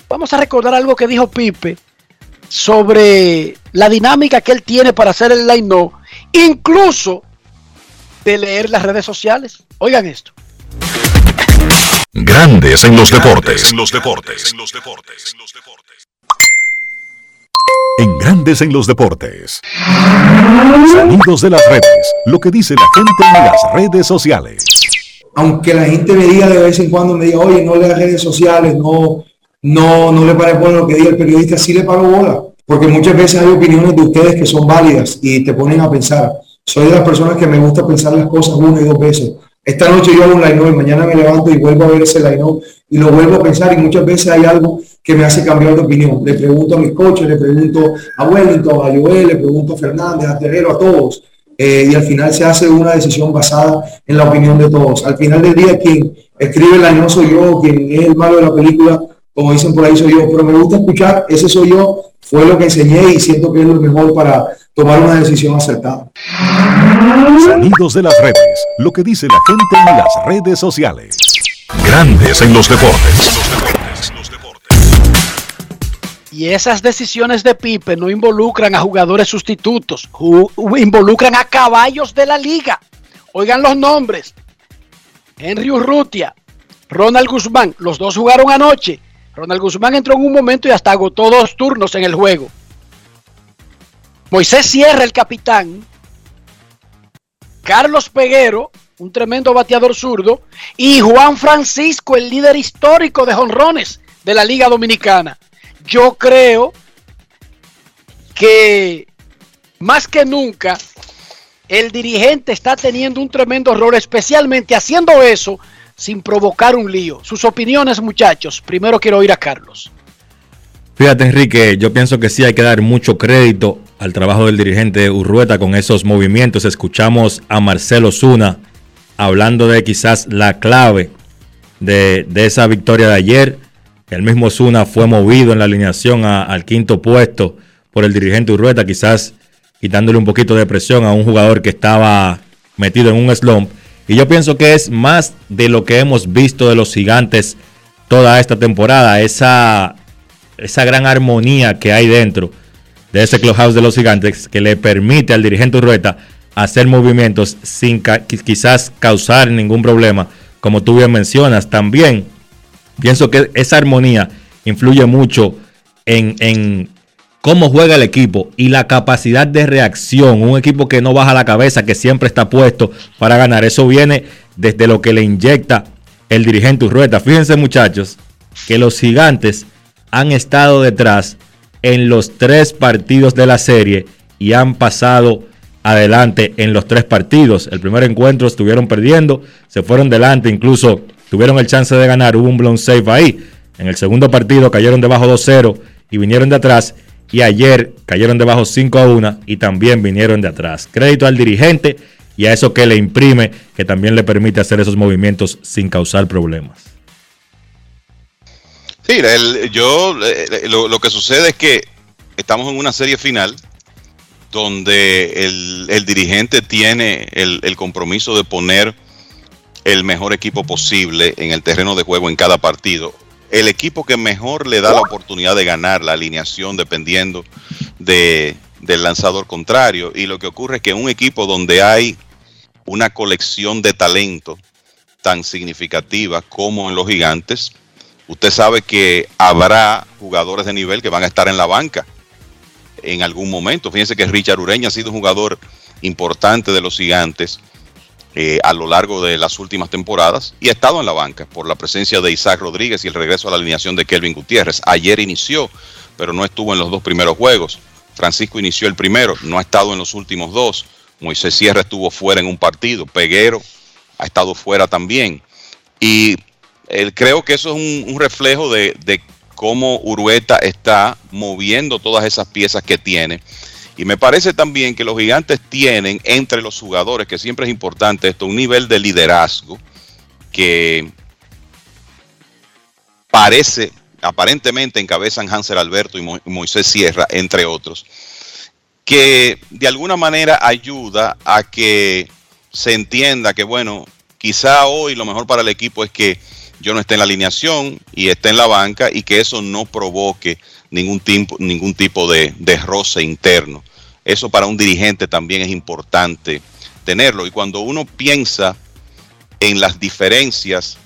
vamos a recordar algo que dijo Pipe sobre la dinámica que él tiene para hacer el line no, incluso de leer las redes sociales. Oigan esto. Grandes en los deportes. En los deportes. En Grandes en los deportes. Sonidos de las redes. Lo que dice la gente en las redes sociales. aunque la gente me diga de vez en cuando, me diga, oye, no le das redes sociales, no, no, no le parece bueno lo que diga el periodista, sí le paro bola, porque muchas veces hay opiniones de ustedes que son válidas y te ponen a pensar. Soy de las personas que me gusta pensar las cosas una y dos veces. Esta noche yo hago un line y mañana me levanto y vuelvo a ver ese line y lo vuelvo a pensar y muchas veces hay algo que me hace cambiar de opinión. Le pregunto a mis coaches, le pregunto a Wellington, a Joel, le pregunto a Fernández, a Terrero, a todos. Eh, y al final se hace una decisión basada en la opinión de todos. Al final del día quien escribe el line soy yo, quien es el malo de la película, como dicen por ahí soy yo, pero me gusta escuchar, ese soy yo, fue lo que enseñé y siento que es lo mejor para tomar una decisión acertada. Sonidos de las redes. Lo que dice la gente en las redes sociales. Grandes en los deportes. Y esas decisiones de Pipe no involucran a jugadores sustitutos, involucran a caballos de la liga. Oigan los nombres. Henry Urrutia, Ronald Guzmán, los dos jugaron anoche. Ronald Guzmán entró en un momento y hasta agotó dos turnos en el juego. Moisés Sierra, el capitán. Carlos Peguero, un tremendo bateador zurdo, y Juan Francisco, el líder histórico de jonrones de la Liga Dominicana. Yo creo que más que nunca el dirigente está teniendo un tremendo error, especialmente haciendo eso sin provocar un lío. Sus opiniones, muchachos. Primero quiero oír a Carlos. Fíjate, Enrique, yo pienso que sí hay que dar mucho crédito al trabajo del dirigente Urrueta con esos movimientos. Escuchamos a Marcelo Zuna hablando de quizás la clave de, esa victoria de ayer. El mismo Zuna fue movido en la alineación al quinto puesto por el dirigente Urrueta, quizás quitándole un poquito de presión a un jugador que estaba metido en un slump. Y yo pienso que es más de lo que hemos visto de los gigantes toda esta temporada, esa, esa gran armonía que hay dentro de ese clubhouse de los gigantes que le permite al dirigente Urrueta hacer movimientos sin quizás causar ningún problema, como tú bien mencionas. También pienso que esa armonía influye mucho en, en cómo juega el equipo y la capacidad de reacción. Un equipo que no baja la cabeza, que siempre está puesto para ganar. Eso viene desde lo que le inyecta el dirigente Urrueta. Fíjense muchachos que los gigantes han estado detrás en los tres partidos de la serie y han pasado adelante en los tres partidos. El primer encuentro estuvieron perdiendo, se fueron delante, incluso tuvieron el chance de ganar, hubo un blown save ahí. En el segundo partido cayeron debajo 2-0 y vinieron de atrás y ayer cayeron debajo 5 a 1 y también vinieron de atrás. Crédito al dirigente y a eso que le imprime, que también le permite hacer esos movimientos sin causar problemas. Sí, yo eh, lo, que sucede es que estamos en una serie final donde el, dirigente tiene el, el, compromiso de poner el mejor equipo posible en el terreno de juego en cada partido el equipo que mejor le da la oportunidad de ganar la alineación dependiendo de, del lanzador contrario. Y lo que ocurre es que un equipo donde hay una colección de talento tan significativa como en los gigantes, usted sabe que habrá jugadores de nivel que van a estar en la banca en algún momento. Fíjense que Richard Ureña ha sido un jugador importante de los gigantes eh, a lo largo de las últimas temporadas y ha estado en la banca por la presencia de Isaac Rodríguez y el regreso a la alineación de Kelvin Gutiérrez. Ayer inició, pero no estuvo en los dos primeros juegos. Francisco inició el primero, no ha estado en los últimos dos. Moisés Sierra estuvo fuera en un partido, Peguero ha estado fuera también. Y creo que eso es un, reflejo de, de cómo Urueta está moviendo todas esas piezas que tiene y me parece también que los gigantes tienen entre los jugadores, que siempre es importante esto, un nivel de liderazgo que parece, aparentemente encabezan Hansel Alberto y Moisés Sierra, entre otros, que de alguna manera ayuda a que se entienda que, bueno, quizá hoy lo mejor para el equipo es que yo no esté en la alineación y esté en la banca y que eso no provoque ningún tipo, ningún tipo de, de roce interno. Eso para un dirigente también es importante tenerlo. Y cuando uno piensa en las diferencias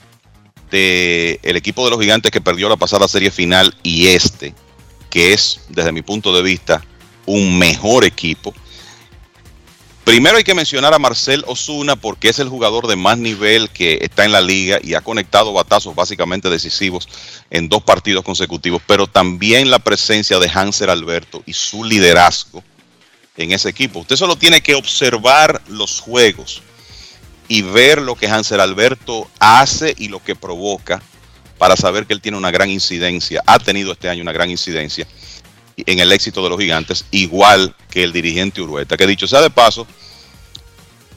del el equipo de los gigantes que perdió la pasada serie final y este, que es, desde mi punto de vista, un mejor equipo. Primero hay que mencionar a Marcel Osuna porque es el jugador de más nivel que está en la liga y ha conectado batazos básicamente decisivos en dos partidos consecutivos, pero también la presencia de Hanser Alberto y su liderazgo en ese equipo. Usted solo tiene que observar los juegos y ver lo que Hansel Alberto hace y lo que provoca para saber que él tiene una gran incidencia, ha tenido este año una gran incidencia en el éxito de los gigantes, igual que el dirigente Urueta. Que dicho sea de paso,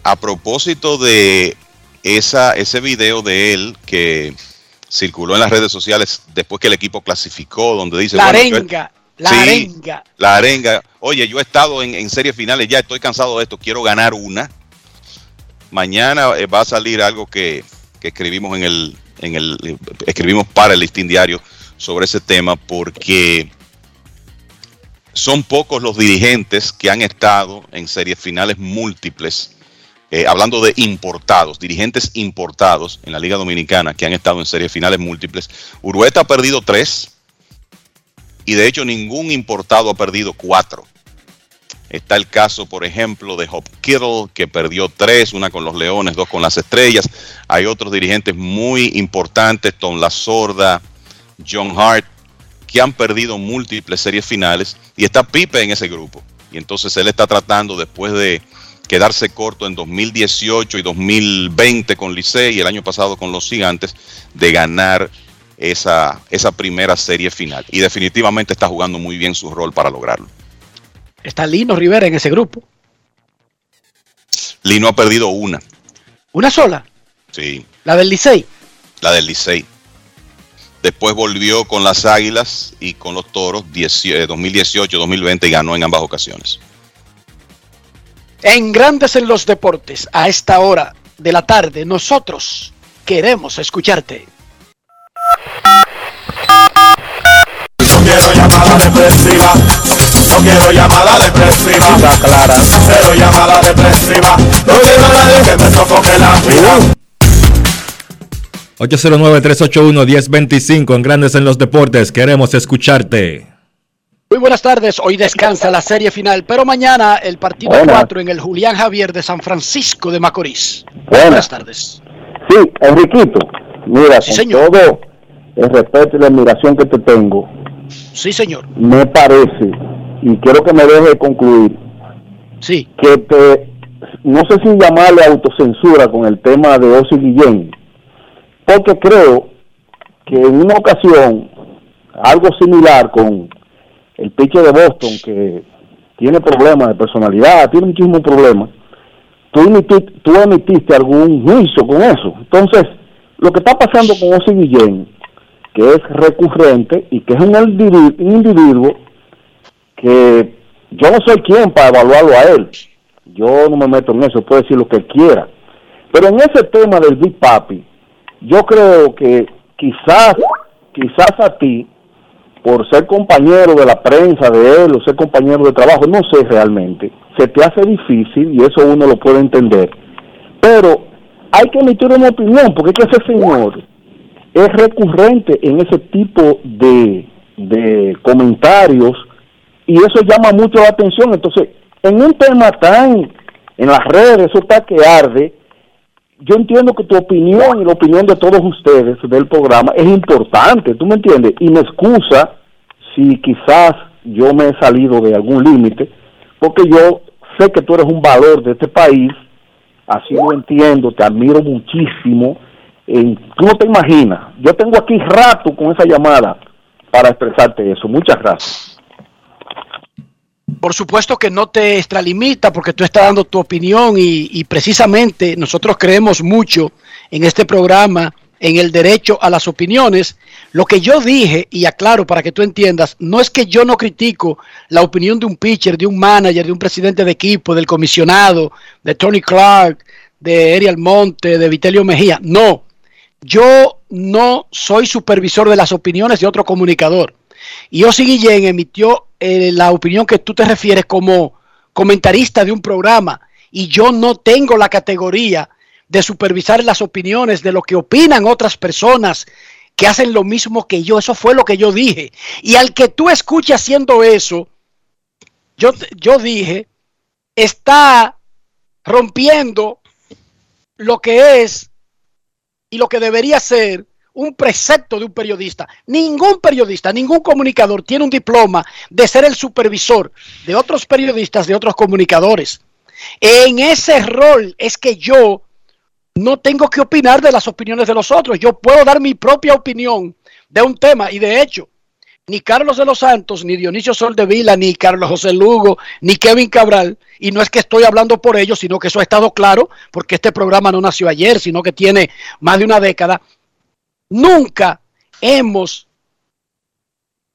a propósito de esa, ese video de él que circuló en las redes sociales después que el equipo clasificó, donde dice... La arenga, la arenga. La arenga. Oye, yo he estado en, series finales, ya estoy cansado de esto, quiero ganar una. Mañana eh, va a salir algo que, escribimos en el, en el, escribimos para el listín diario sobre ese tema, porque son pocos los dirigentes que han estado en series finales múltiples, eh, hablando de importados, dirigentes importados en la Liga Dominicana que han estado en series finales múltiples. Urueta ha perdido tres y de hecho ningún importado ha perdido cuatro Está el caso, por ejemplo, de Hop Kittle, que perdió tres, una con los Leones, dos con las Estrellas. Hay otros dirigentes muy importantes, Tom La Sorda, John Hart, que han perdido múltiples series finales. Y está Pipe en ese grupo. Y entonces él está tratando, después de quedarse corto en 2018 y 2020 con Licey y el año pasado con los Gigantes, de ganar esa, esa primera serie final. Y definitivamente está jugando muy bien su rol para lograrlo. Está Lino Rivera en ese grupo. Lino ha perdido una. ¿Una sola? Sí. ¿La del Licey? La del Licey. Después volvió con las Águilas y con los Toros 2018-2020 y ganó en ambas ocasiones. En Grandes en los Deportes, a esta hora de la tarde, nosotros queremos escucharte. No quiero llamada depresiva. No quiero llamada depresiva. clara. Cero llamada depresiva. No quiero a nadie que me sofoque la vida. 809-381-1025 en Grandes en los Deportes. Queremos escucharte. Muy buenas tardes. Hoy descansa la serie final, pero mañana el partido 4 en el Julián Javier de San Francisco de Macorís. Buenas, tardes. Sí, Enriquito, mira, con todo el respeto y la admiración que te tengo. Sí, señor. Me parece, y quiero que me deje concluir, sí. que te, no sé si llamarle autocensura con el tema de Osi Guillén, porque creo que en una ocasión, algo similar con el pitcher de Boston, que tiene problemas de personalidad, tiene muchísimos problemas, tú emitiste, emitiste algún juicio con eso. Entonces, lo que está pasando con Ozzy Guillén, que es recurrente y que es un individuo que yo no soy quien para evaluarlo a él. Yo no me meto en eso, puede decir lo que quiera. Pero en ese tema del Big Papi, yo creo que quizás, quizás a ti, por ser compañero de la prensa de él o ser compañero de trabajo, no sé realmente, se te hace difícil y eso uno lo puede entender. Pero hay que emitir una opinión porque es que ese señor es recurrente en ese tipo de, de comentarios y eso llama mucho la atención. Entonces, en un tema tan, en las redes, eso está que arde, yo entiendo que tu opinión y la opinión de todos ustedes del programa es importante, ¿tú me entiendes? Y me excusa si quizás yo me he salido de algún límite, porque yo sé que tú eres un valor de este país, así lo entiendo, te admiro muchísimo. tú no te imaginas, yo tengo aquí rato con esa llamada para expresarte eso. Muchas gracias. Por supuesto que no te extralimita porque tú estás dando tu opinión y, precisamente nosotros creemos mucho en este programa, en el derecho a las opiniones. Lo que yo dije, y aclaro para que tú entiendas, no es que yo no critico la opinión de un pitcher, de un manager, de un presidente de equipo, del comisionado, de Tony Clark, de Ariel Monte, de Vitelio Mejía. No, yo no soy supervisor de las opiniones de otro comunicador. Y Osi Guillén emitió eh, la opinión que tú te refieres como comentarista de un programa y yo no tengo la categoría de supervisar las opiniones de lo que opinan otras personas que hacen lo mismo que yo. Eso fue lo que yo dije. Y al que tú escuches haciendo eso, yo, yo dije, está rompiendo lo que es y lo que debería ser un precepto de un periodista. Ningún periodista, ningún comunicador tiene un diploma de ser el supervisor de otros periodistas, de otros comunicadores. En ese rol es que yo no tengo que opinar de las opiniones de los otros. Yo puedo dar mi propia opinión de un tema y de hecho, ni Carlos de los Santos, ni Dionisio Soldevila, ni Carlos José Lugo, ni Kevin Cabral, y no es que estoy hablando por ellos, sino que eso ha estado claro, porque este programa no nació ayer, sino que tiene más de una década, Nunca hemos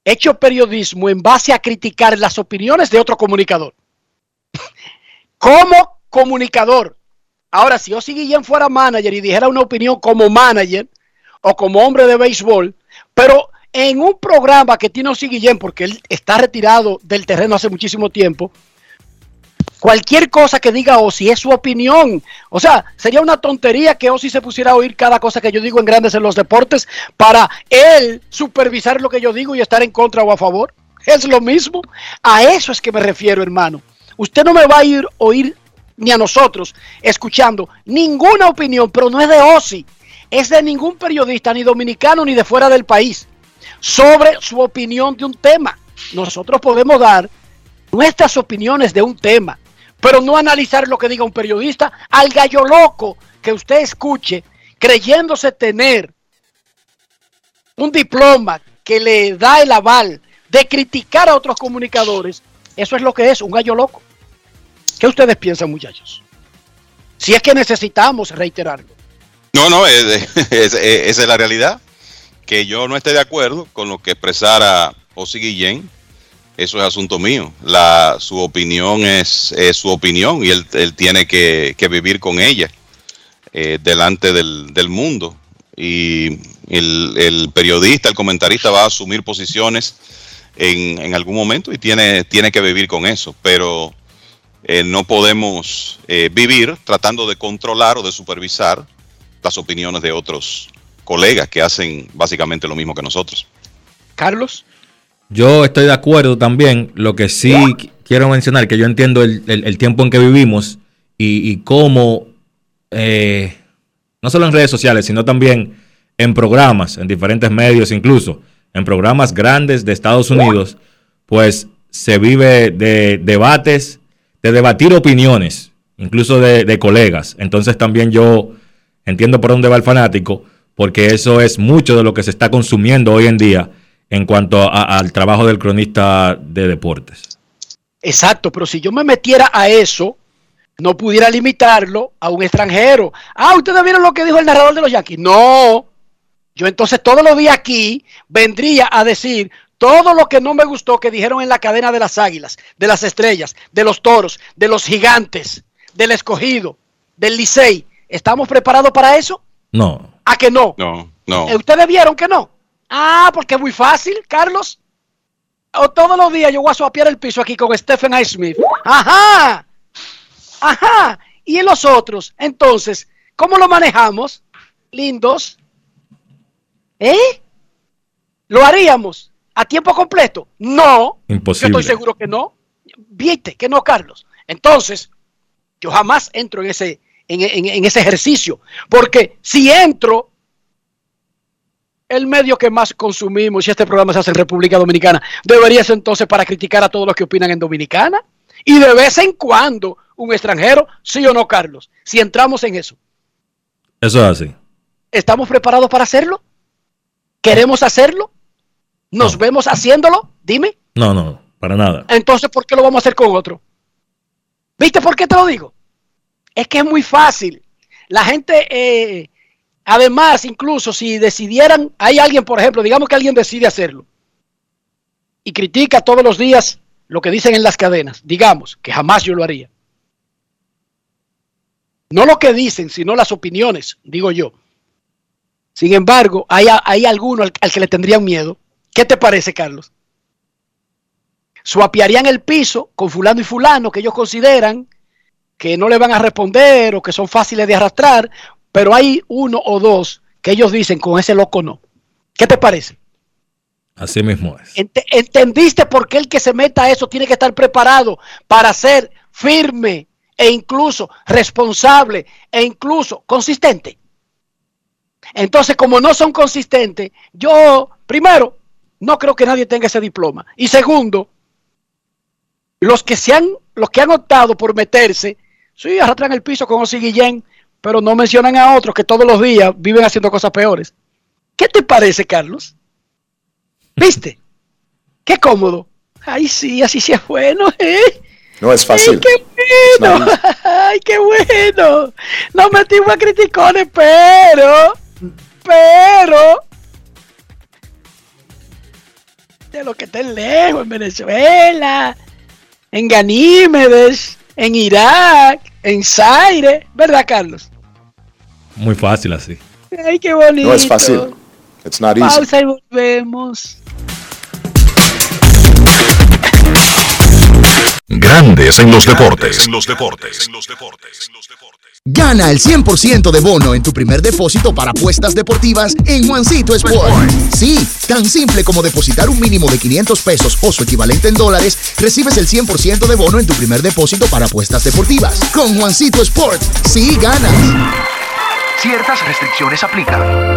hecho periodismo en base a criticar las opiniones de otro comunicador. como comunicador. Ahora, si Osi Guillén fuera manager y dijera una opinión como manager o como hombre de béisbol, pero en un programa que tiene Osi Guillén, porque él está retirado del terreno hace muchísimo tiempo, Cualquier cosa que diga Osi es su opinión. O sea, sería una tontería que Osi se pusiera a oír cada cosa que yo digo en Grandes en los Deportes para él supervisar lo que yo digo y estar en contra o a favor. Es lo mismo. A eso es que me refiero, hermano. Usted no me va a ir oír ni a nosotros escuchando ninguna opinión, pero no es de OSI, es de ningún periodista, ni dominicano, ni de fuera del país, sobre su opinión de un tema. Nosotros podemos dar nuestras opiniones de un tema, pero no analizar lo que diga un periodista al gallo loco que usted escuche creyéndose tener un diploma que le da el aval de criticar a otros comunicadores, eso es lo que es, un gallo loco. ¿Qué ustedes piensan, muchachos? Si es que necesitamos reiterarlo. No, no, es- es- esa es la realidad. Que yo no esté de acuerdo con lo que expresara Osi Guillén, eso es asunto mío. La, su opinión es, su opinión y él, tiene que, vivir con ella eh, delante del, mundo. Y el, el periodista, el comentarista va a asumir posiciones en, en algún momento y tiene, tiene que vivir con eso. Pero eh, no podemos eh, vivir tratando de controlar o de supervisar las opiniones de otros colegas que hacen básicamente lo mismo que nosotros. Carlos. Yo estoy de acuerdo también. Lo que sí qu- quiero mencionar, que yo entiendo el, el- tiempo en que vivimos y, y cómo, eh, no solo en redes sociales, sino también en programas, en diferentes medios, incluso en programas grandes de Estados Unidos, pues se vive de debates, de debatir opiniones, incluso de, de colegas. Entonces también yo entiendo por dónde va el fanático, porque eso es mucho de lo que se está consumiendo hoy en día en cuanto a- al trabajo del cronista de deportes. Exacto, pero si yo me metiera a eso, no pudiera limitarlo a un extranjero. Ah, ustedes vieron lo que dijo el narrador de los Yankees. No, yo entonces todos los días aquí vendría a decir todo lo que no me gustó que dijeron en la cadena de las águilas, de las estrellas, de los toros, de los gigantes, del escogido, del Licey. ¿Estamos preparados para eso? No. ¿A que no? No, no. ¿Ustedes vieron que no? Ah, porque es muy fácil, Carlos. O todos los días yo voy a suapiar el piso aquí con Stephen A. Smith. Ajá. Ajá. Y en los otros, entonces, ¿cómo lo manejamos? Lindos. ¿Eh? ¿Lo haríamos a tiempo completo? No. Imposible. Yo estoy seguro que no. Viste que no, Carlos. Entonces, yo jamás entro en ese, en, en- en ese ejercicio. Porque si entro, el medio que más consumimos, y este programa se hace en República Dominicana, debería ser entonces para criticar a todos los que opinan en Dominicana. Y de vez en cuando, un extranjero, sí o no, Carlos, si entramos en eso, Eso es así. ¿estamos preparados para hacerlo? ¿Queremos hacerlo? ¿Nos vemos haciéndolo? Dime. No, no, para nada. Entonces, ¿por qué lo vamos a hacer con otro? ¿Viste por qué te lo digo? Es que es muy fácil. La gente, eh, además, incluso si decidieran, hay alguien, por ejemplo, digamos que alguien decide hacerlo y critica todos los días lo que dicen en las cadenas, digamos que jamás yo lo haría. No lo que dicen, sino las opiniones, digo yo. Sin embargo, hay, hay alguno al, al que le tendrían miedo. ¿Qué te parece, Carlos? Suapiarían el piso con fulano y fulano que ellos consideran que no le van a responder o que son fáciles de arrastrar, pero hay uno o dos que ellos dicen con ese loco no. ¿Qué te parece? Así mismo es. Ent- ¿Entendiste por qué el que se meta a eso tiene que estar preparado para ser firme e incluso responsable e incluso consistente? Entonces, como no son consistentes, yo, primero, no creo que nadie tenga ese diploma. Y segundo, los que se han, los que han optado por meterse, sí, arrastran el piso con Osi Guillén, pero no mencionan a otros que todos los días viven haciendo cosas peores. ¿Qué te parece, Carlos? ¿Viste? Qué cómodo. Ay, sí, así sí es bueno, ¿eh? No es fácil. Ay, qué bueno. Ay, qué bueno. No metimos a criticones, pero, pero, de lo que estén lejos, en Venezuela, en Ganímedes, en Irak, en Zaire, ¿verdad, Carlos? Muy fácil así. Ay, qué bonito. No es fácil. It's not easy. Pausa y volvemos. Grandes Grandes en los deportes. los deportes. Gana el 100% de bono en tu primer depósito para apuestas deportivas en Juancito Sport. Sí, tan simple como depositar un mínimo de 500 pesos o su equivalente en dólares, recibes el 100% de bono en tu primer depósito para apuestas deportivas. Con Juancito Sport, sí ganas. Ciertas restricciones aplican.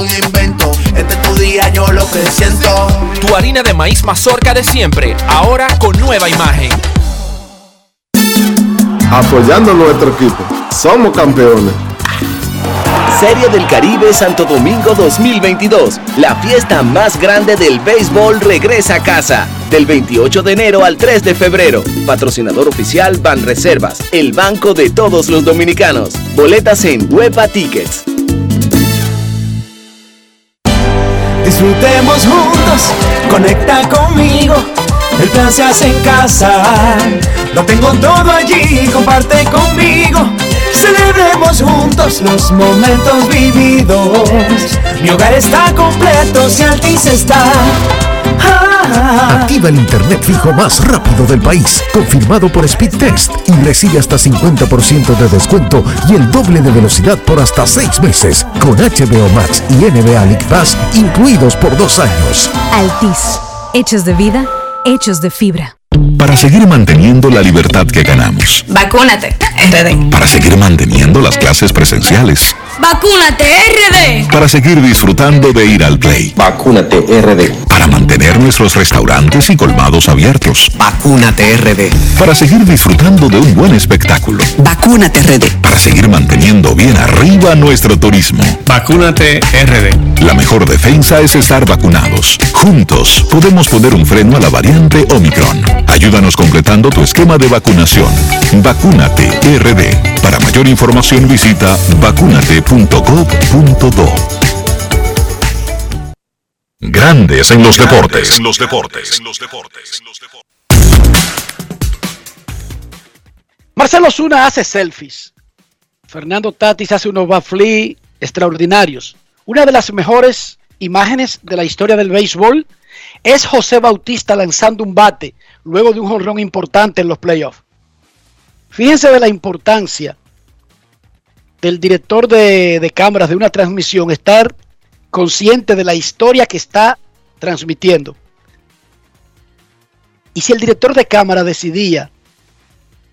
algún invento. Este es tu día, yo lo que siento. Tu harina de maíz mazorca de siempre, ahora con nueva imagen. Apoyando nuestro equipo. Somos campeones. Serie del Caribe Santo Domingo 2022. La fiesta más grande del béisbol regresa a casa. Del 28 de enero al 3 de febrero. Patrocinador oficial Ban Reservas, el banco de todos los dominicanos. Boletas en Huepa Tickets. Disfrutemos juntos, conecta conmigo. El plan se hace en casa. Lo tengo todo allí, comparte conmigo. Celebremos juntos los momentos vividos. Mi hogar está completo si Altis está. Activa el internet fijo más rápido del país, confirmado por Speedtest y recibe hasta 50% de descuento y el doble de velocidad por hasta 6 meses con HBO Max y NBA League incluidos por dos años. Altis, hechos de vida, hechos de fibra. Para seguir manteniendo la libertad que ganamos. Vacúnate, RD. Para seguir manteniendo las clases presenciales. Vacúnate, RD. Para seguir disfrutando de ir al play. Vacúnate RD. Para mantener nuestros restaurantes y colmados abiertos. Vacúnate RD. Para seguir disfrutando de un buen espectáculo. Vacúnate RD. Para seguir manteniendo bien arriba nuestro turismo. Vacúnate RD. La mejor defensa es estar vacunados. Juntos podemos poner un freno a la variante Omicron. Ayúdanos completando tu esquema de vacunación. Vacúnate RD. Para mayor información visita vacunate.gov.do. Grandes en los deportes. los deportes. Marcelo Zuna hace selfies. Fernando Tatis hace unos bafli extraordinarios. Una de las mejores imágenes de la historia del béisbol es José Bautista lanzando un bate luego de un jonrón importante en los playoffs. Fíjense de la importancia del director de, de cámaras de una transmisión estar consciente de la historia que está transmitiendo. Y si el director de cámara decidía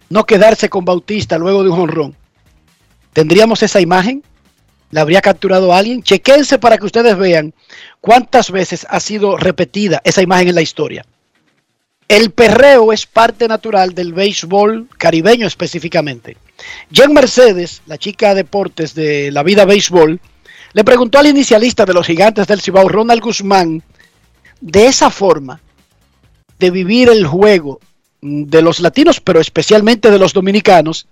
no quedarse con Bautista luego de un jonrón, ¿tendríamos esa imagen? ¿La habría capturado alguien? Chequense para que ustedes vean cuántas veces ha sido repetida esa imagen en la historia. El perreo es parte natural del béisbol caribeño específicamente. Jen Mercedes, la chica de deportes de la vida béisbol, le preguntó al inicialista de los gigantes del Cibao, Ronald Guzmán, de esa forma de vivir el juego de los latinos, pero especialmente de los dominicanos,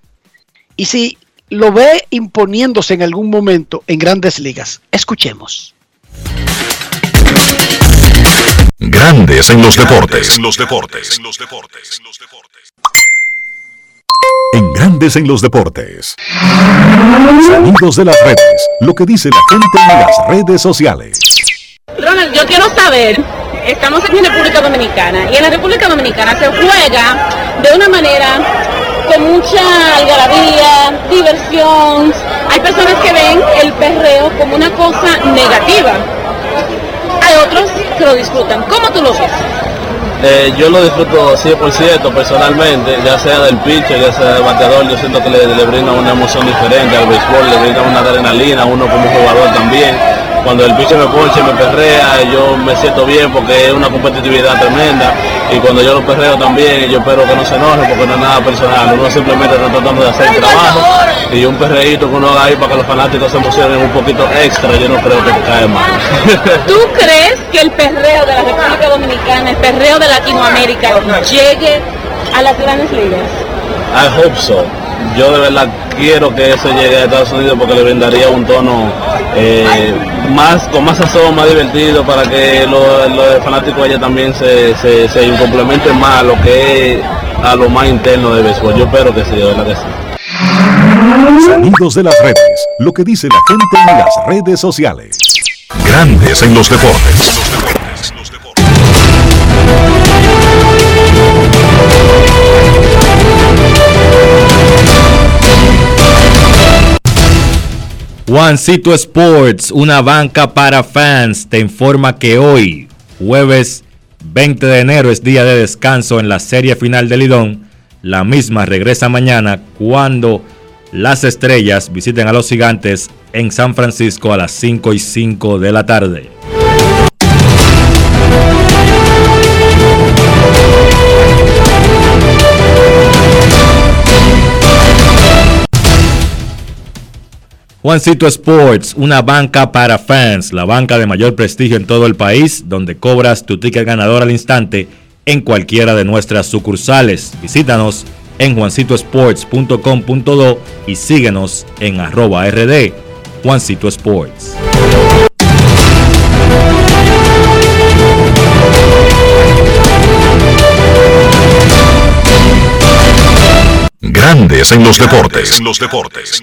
y si lo ve imponiéndose en algún momento en grandes ligas. Escuchemos. Grandes en los deportes. los deportes. En Grandes en los deportes. Sonidos de las redes. Lo que dice la gente en las redes sociales. Ronald, yo quiero saber, estamos aquí en República Dominicana y en la República Dominicana se juega de una manera con mucha algarabía, diversión. Hay personas que ven el perreo como una cosa negativa. Hay otros que lo disfrutan. ¿Cómo tú lo ves? Eh, yo lo disfruto 100% personalmente, ya sea del pitcher, ya sea del bateador, yo siento que le, brinda una emoción diferente al béisbol, le brinda una adrenalina a uno como jugador también. Cuando el pitcher me ponche, me perrea, yo me siento bien porque es una competitividad tremenda. Y cuando yo lo perreo también, yo espero que no se enoje porque no es nada personal. Uno simplemente está tratando de hacer el trabajo y un perreíto que uno haga ahí para que los fanáticos se emocionen un poquito extra, yo no creo que cae mal. ¿Tú crees que el perreo de la República Dominicana, el perreo de Latinoamérica, llegue a las grandes ligas? I hope so. Yo de verdad quiero que eso llegue a Estados Unidos porque le brindaría un tono eh, más con más sazón, más divertido para que los, los fanáticos allá también se, se, se complementen más a lo que es a lo más interno de béisbol. Yo espero que sí, de verdad que sí. De las redes. Lo que dice la gente en las redes sociales. Grandes en los deportes. Juancito Sports, una banca para fans, te informa que hoy, jueves 20 de enero, es día de descanso en la serie final del Lidón. La misma regresa mañana cuando las estrellas visiten a los gigantes en San Francisco a las 5 y 5 de la tarde. Juancito Sports, una banca para fans, la banca de mayor prestigio en todo el país, donde cobras tu ticket ganador al instante en cualquiera de nuestras sucursales. Visítanos en juancitosports.com.do y síguenos en arroba rd Juancito Sports. Grandes en los deportes. En los deportes.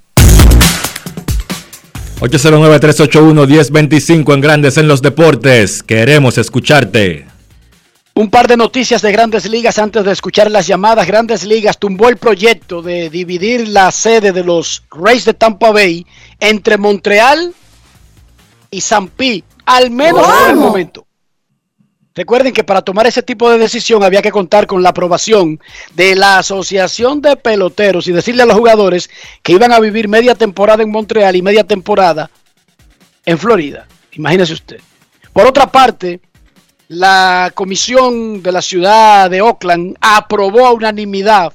809-381-1025 en Grandes en los Deportes. Queremos escucharte. Un par de noticias de grandes ligas antes de escuchar las llamadas. Grandes ligas tumbó el proyecto de dividir la sede de los Rays de Tampa Bay entre Montreal y San Pi, al menos por el momento. Recuerden que para tomar ese tipo de decisión había que contar con la aprobación de la Asociación de Peloteros y decirle a los jugadores que iban a vivir media temporada en Montreal y media temporada en Florida. Imagínese usted. Por otra parte, la comisión de la ciudad de Oakland aprobó a unanimidad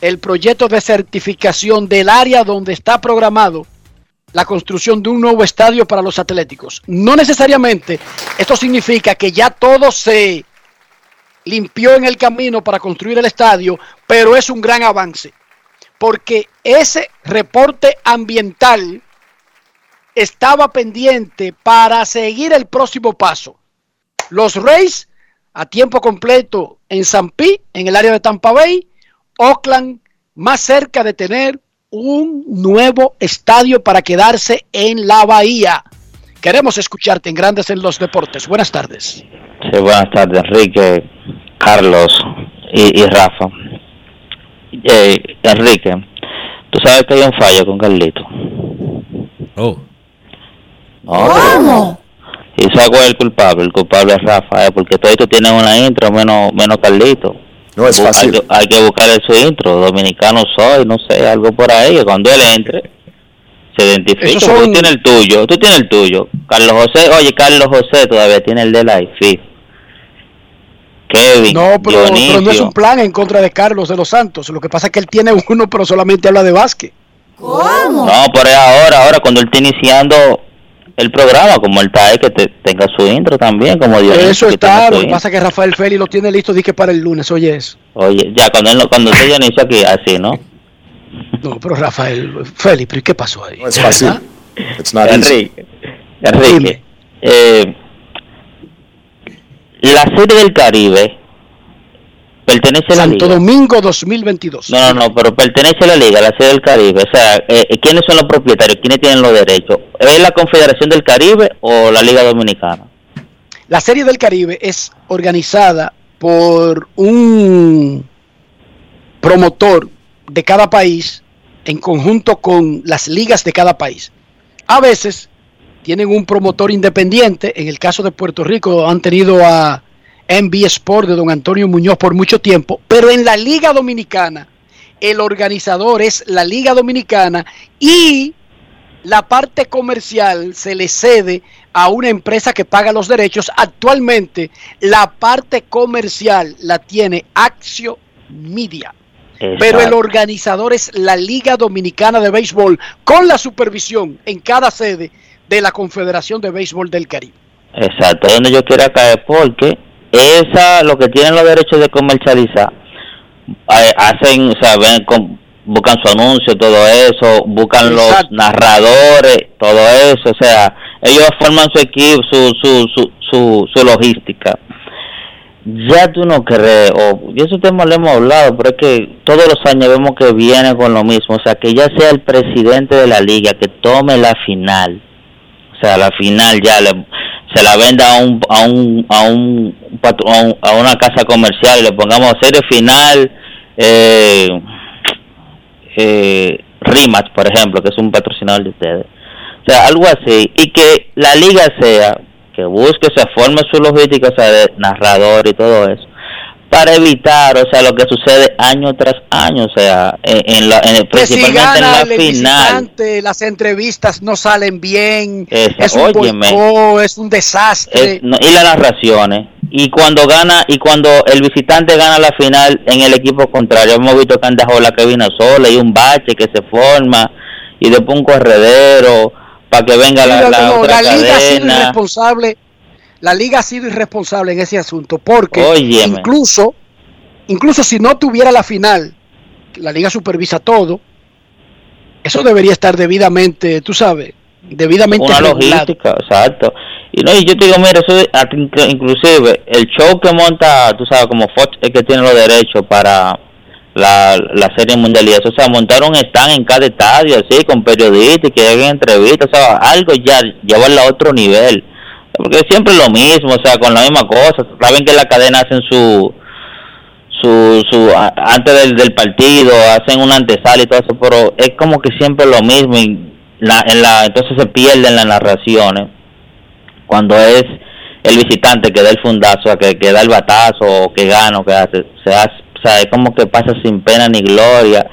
el proyecto de certificación del área donde está programado la construcción de un nuevo estadio para los atléticos. No necesariamente esto significa que ya todo se limpió en el camino para construir el estadio, pero es un gran avance, porque ese reporte ambiental estaba pendiente para seguir el próximo paso. Los Rays a tiempo completo en San Pi, en el área de Tampa Bay, Oakland más cerca de tener un nuevo estadio para quedarse en la bahía. Queremos escucharte en Grandes en los Deportes. Buenas tardes. Sí, buenas tardes, Enrique, Carlos y, y Rafa. Eh, Enrique, tú sabes que hay un fallo con Carlito. Oh. No, ¿Y sabes cuál es el culpable? El culpable es Rafa, eh, porque todo esto tiene una intro menos, menos Carlito. No es fácil. Hay que, hay que buscarle su intro, dominicano soy, no sé, algo por ahí, que cuando él entre, se identifica. Son- Tú tienes el tuyo, tú tienes el tuyo. Carlos José, oye, Carlos José todavía tiene el de la IFI. Kevin, No, pero, pero no es un plan en contra de Carlos de los Santos. Lo que pasa es que él tiene uno, pero solamente habla de básquet. No, pero es ahora, ahora cuando él está iniciando el programa, como él está ahí, que te- tenga su intro también, como Dionisio. Eso que está. Lo que pasa es que Rafael Félix lo tiene listo, dije para el lunes. Oye, eso. Oye, ya cuando él, lo- cuando esté Dionisio aquí, así, ¿no? No, pero Rafael Félix, ¿pero ¿y qué pasó ahí? No es fácil. ¿Ah? It's not easy. Enrique, Enrique, eh, la serie del Caribe pertenece a la Santo liga. Domingo 2022. No, no, no, pero pertenece a la liga, la serie del Caribe. O sea, eh, ¿quiénes son los propietarios? ¿Quiénes tienen los derechos? ¿Es la Confederación del Caribe o la Liga Dominicana? La Serie del Caribe es organizada por un promotor de cada país en conjunto con las ligas de cada país. A veces tienen un promotor independiente, en el caso de Puerto Rico han tenido a NB Sport de don Antonio Muñoz por mucho tiempo, pero en la Liga Dominicana el organizador es la Liga Dominicana y la parte comercial se le cede a una empresa que paga los derechos. Actualmente la parte comercial la tiene Axio Media. Pero el organizador es la Liga Dominicana de Béisbol con la supervisión en cada sede de la Confederación de Béisbol del Caribe. Exacto, donde yo quiera caer, porque esa, lo que tienen los derechos de comercializar, eh, hacen, o sea, ven, con, buscan su anuncio, todo eso, buscan los narradores, todo eso, o sea, ellos forman su equipo, su, su, su, su, su logística. Ya tú no crees, o y eso tema lo hemos hablado, pero es que todos los años vemos que viene con lo mismo, o sea, que ya sea el presidente de la liga que tome la final, o sea, la final ya le, se la venda a un a un a un, a, una casa comercial y le pongamos serie final eh, eh, Rimax por ejemplo que es un patrocinador de ustedes. O sea algo así. Y que la liga sea que busque se forme su logística o sea de narrador y todo eso para evitar, o sea, lo que sucede año tras año, o sea, en, la, en, principalmente en la final. Las entrevistas no salen bien, es un es un desastre. y las narraciones. Y cuando gana, y cuando el visitante gana la final en el equipo contrario, hemos visto que han dejado la cabina sola y un bache que se forma, y después un corredero para que venga la, la, otra la liga cadena. irresponsable la liga ha sido irresponsable en ese asunto porque incluso incluso si no tuviera la final, la liga supervisa todo, eso debería estar debidamente, tú sabes, debidamente una logística, exacto. Y no, y yo te digo, mira, eso inclusive el show que monta, tú sabes, como Fox es que tiene los derechos para la, la serie mundial y eso, o sea, montaron están en cada estadio así con periodistas que hagan entrevistas, o sea, algo ya llevarlo a otro nivel porque siempre lo mismo, o sea, con la misma cosa. Saben que la cadena hacen su, su, su antes del, partido, hacen una antesala y todo eso, pero es como que siempre lo mismo y la, en la, entonces se pierden las narraciones cuando es el visitante que da el fundazo, que, que da el batazo, que gana, que hace, se hace, o sea, es como que pasa sin pena ni gloria.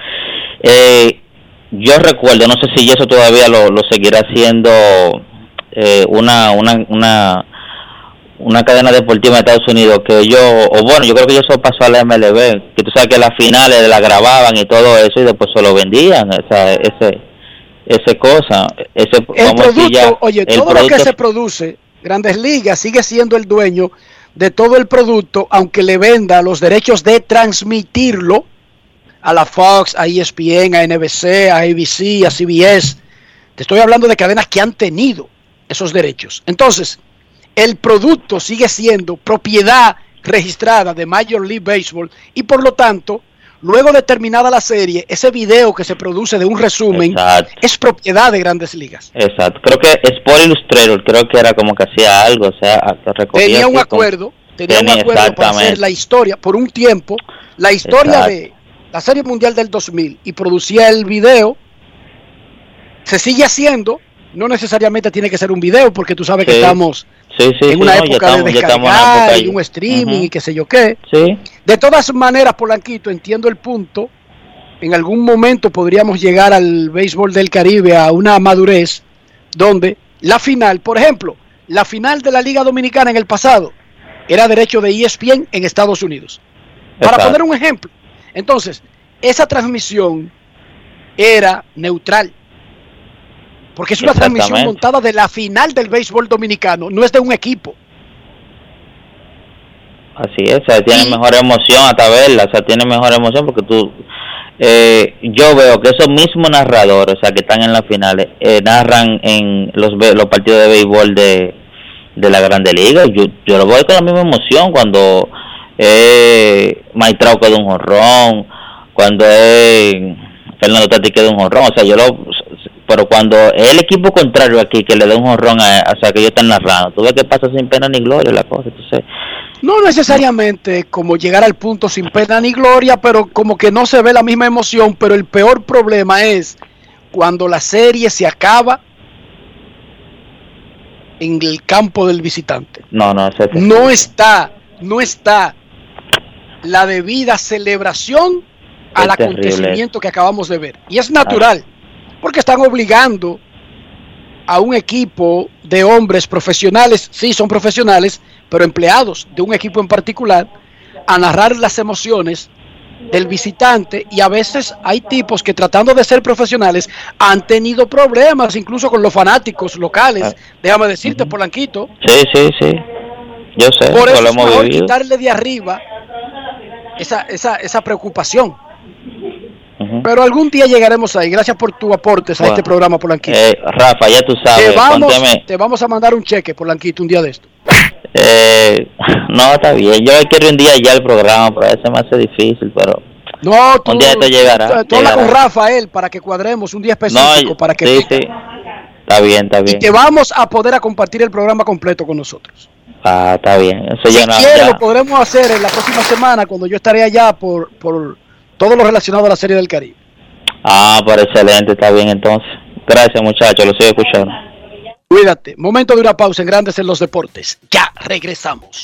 Eh, yo recuerdo, no sé si eso todavía lo, lo seguirá haciendo eh, una, una, una, una cadena deportiva en Estados Unidos que yo, o bueno, yo creo que eso pasó a la MLB, que tú sabes que las finales la grababan y todo eso y después se lo vendían, esa, ese, ese cosa, ese el producto, oye, todo lo que se produce, Grandes Ligas sigue siendo el dueño de todo el producto, aunque le venda los derechos de transmitirlo a la Fox, a ESPN, a NBC, a ABC, a CBS. Te estoy hablando de cadenas que han tenido esos derechos. Entonces, el producto sigue siendo propiedad registrada de Major League Baseball y por lo tanto, luego de terminada la serie, ese video que se produce de un resumen es propiedad de Grandes Ligas. Exacto. Creo que Sport Illustrator creo que era como que hacía algo, o sea, tenía un acuerdo, tenía, un acuerdo para hacer la historia por un tiempo, la historia de la Serie Mundial del 2000 y producía el video se sigue haciendo no necesariamente tiene que ser un video, porque tú sabes que estamos en una época de descargar y un streaming y qué sé yo qué. De todas maneras, Polanquito, entiendo el punto. En algún momento podríamos llegar al béisbol del Caribe a una madurez donde la final, por ejemplo, la final de la Liga Dominicana en el pasado era derecho de ESPN en Estados Unidos. Para poner un ejemplo. Entonces, esa transmisión era neutral porque es una transmisión montada de la final del béisbol dominicano, no es de un equipo. Así es, o sea, tiene mejor emoción hasta verla, o sea, tiene mejor emoción porque tú, eh, yo veo que esos mismos narradores, o sea, que están en las finales, eh, narran en los, los partidos de béisbol de, de la Grande Liga. Yo, yo lo veo con la misma emoción cuando eh, Maitrao queda un jorrón, cuando es Fernando Tati queda un jorrón, o sea, yo lo, pero cuando el equipo contrario aquí que le da un jorrón a, o sea que ellos están narrando tú ves que pasa sin pena ni gloria la cosa entonces No necesariamente como llegar al punto sin pena ni gloria, pero como que no se ve la misma emoción, pero el peor problema es cuando la serie se acaba en el campo del visitante. No, no, No está, no está la debida celebración al Es terrible. acontecimiento que acabamos de ver. Y es natural, porque están obligando a un equipo de hombres profesionales, sí son profesionales, pero empleados de un equipo en particular, a narrar las emociones del visitante y a veces hay tipos que tratando de ser profesionales han tenido problemas incluso con los fanáticos locales. Déjame decirte, Polanquito, Sí, sí, sí. Yo sé, por eso eso lo es hemos mejor vivido. quitarle de arriba esa, esa, esa preocupación. Pero algún día llegaremos ahí. Gracias por tu aportes a este programa, Polanquito. Eh, Rafa, ya tú sabes, te, vamos, te vamos a mandar un cheque, Polanquito, un día de esto. Eh, no, está bien. Yo quiero un día ya el programa, pero a veces me hace difícil, pero... No, tú, Un día te llegará, tú- habla con Rafael para que cuadremos un día No, específico para que sí, sí. Está bien, está y bien. te vamos a poder a compartir el programa completo con nosotros. Ah, está bien. Eso Si ya no, quieres, ya. lo podremos hacer en la próxima semana cuando yo estaré allá por, por todo lo relacionado a la Serie del Caribe. Ah, pero excelente, está bien entonces. Gracias, muchachos, lo sigo escuchando. Cuídate. Momento de una pausa en Grandes en los Deportes. Ya regresamos.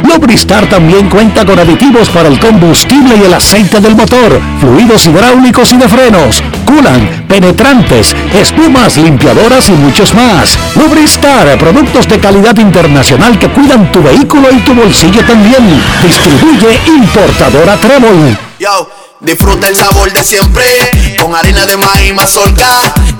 Lubristar también cuenta con aditivos para el combustible y el aceite del motor, fluidos hidráulicos y de frenos, culan, penetrantes, espumas, limpiadoras y muchos más. Lubristar, productos de calidad internacional que cuidan tu vehículo y tu bolsillo también. Distribuye importadora Trébol. Yo, disfruta el sabor de siempre con harina de maíz mazorca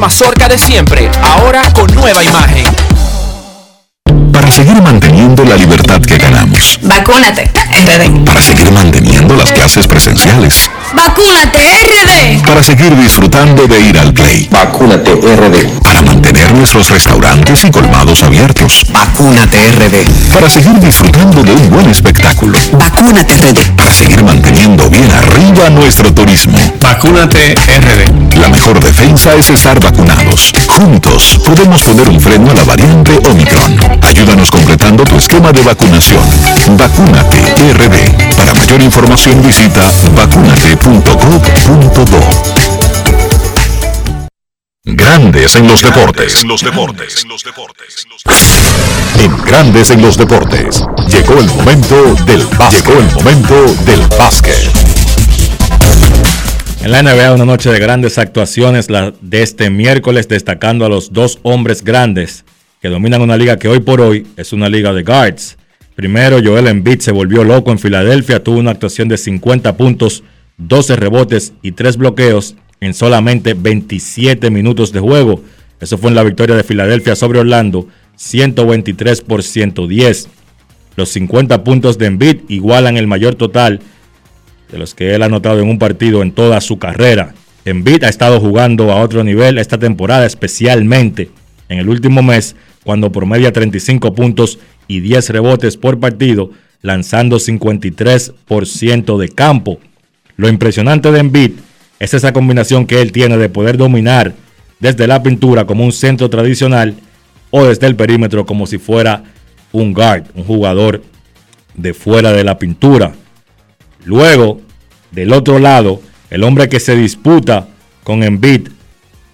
mazorca de siempre, ahora con nueva imagen. Para seguir manteniendo la libertad que ganamos. Vacúnate, RD. Para seguir manteniendo las clases presenciales. Vacúnate, RD. Para seguir disfrutando de ir al play. Vacúnate RD. Para mantener nuestros restaurantes y colmados abiertos. Vacúnate RD. Para seguir disfrutando de un buen espectáculo. Vacúnate RD. Para seguir manteniendo bien arriba nuestro turismo. Vacúnate RD. La mejor defensa es estar vacunados. Juntos podemos poner un freno a la variante Omicron. Ayúdanos completando tu esquema de vacunación. Vacúnate RD. Para mayor información visita vacunate.gov.do. Grandes en los deportes. los deportes. En Grandes en los deportes. Llegó el momento del básquet. Llegó el momento del básquet. En la NBA, una noche de grandes actuaciones la de este miércoles, destacando a los dos hombres grandes que dominan una liga que hoy por hoy es una liga de guards. Primero, Joel Embiid se volvió loco en Filadelfia, tuvo una actuación de 50 puntos, 12 rebotes y 3 bloqueos en solamente 27 minutos de juego. Eso fue en la victoria de Filadelfia sobre Orlando, 123 por 110. Los 50 puntos de Embiid igualan el mayor total de los que él ha anotado en un partido en toda su carrera. Embiid ha estado jugando a otro nivel esta temporada, especialmente en el último mes, cuando promedia 35 puntos y 10 rebotes por partido, lanzando 53% de campo. Lo impresionante de Embiid es esa combinación que él tiene de poder dominar desde la pintura como un centro tradicional o desde el perímetro como si fuera un guard, un jugador de fuera de la pintura. Luego, del otro lado, el hombre que se disputa con Embiid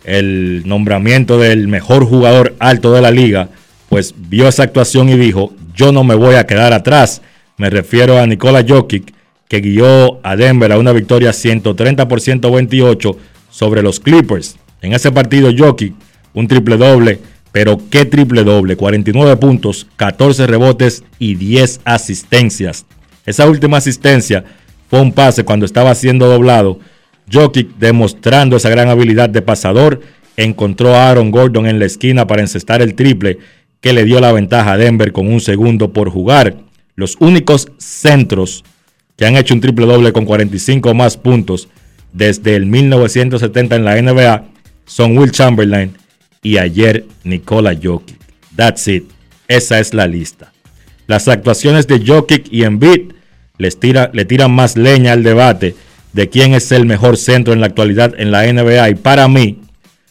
el nombramiento del mejor jugador alto de la liga, pues vio esa actuación y dijo, yo no me voy a quedar atrás. Me refiero a Nikola Jokic, que guió a Denver a una victoria 130 por 128 sobre los Clippers. En ese partido Jokic, un triple doble, pero qué triple doble, 49 puntos, 14 rebotes y 10 asistencias. Esa última asistencia fue un pase cuando estaba siendo doblado Jokic, demostrando esa gran habilidad de pasador, encontró a Aaron Gordon en la esquina para encestar el triple que le dio la ventaja a Denver con un segundo por jugar. Los únicos centros que han hecho un triple doble con 45 más puntos desde el 1970 en la NBA son Will Chamberlain y ayer Nikola Jokic. That's it. Esa es la lista. Las actuaciones de Jokic y Embiid les tira, le tiran más leña al debate de quién es el mejor centro en la actualidad en la NBA y para mí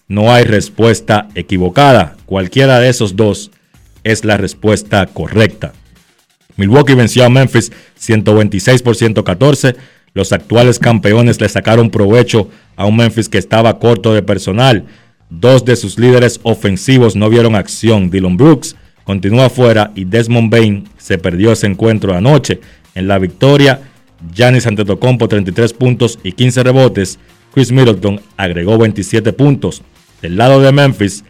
no hay respuesta equivocada. Cualquiera de esos dos es la respuesta correcta. Milwaukee venció a Memphis 126 por 114. Los actuales campeones le sacaron provecho a un Memphis que estaba corto de personal. Dos de sus líderes ofensivos no vieron acción. Dylan Brooks continúa fuera y Desmond Bain se perdió ese encuentro anoche. En la victoria, Giannis Antetokounmpo 33 puntos y 15 rebotes. Chris Middleton agregó 27 puntos. Del lado de Memphis,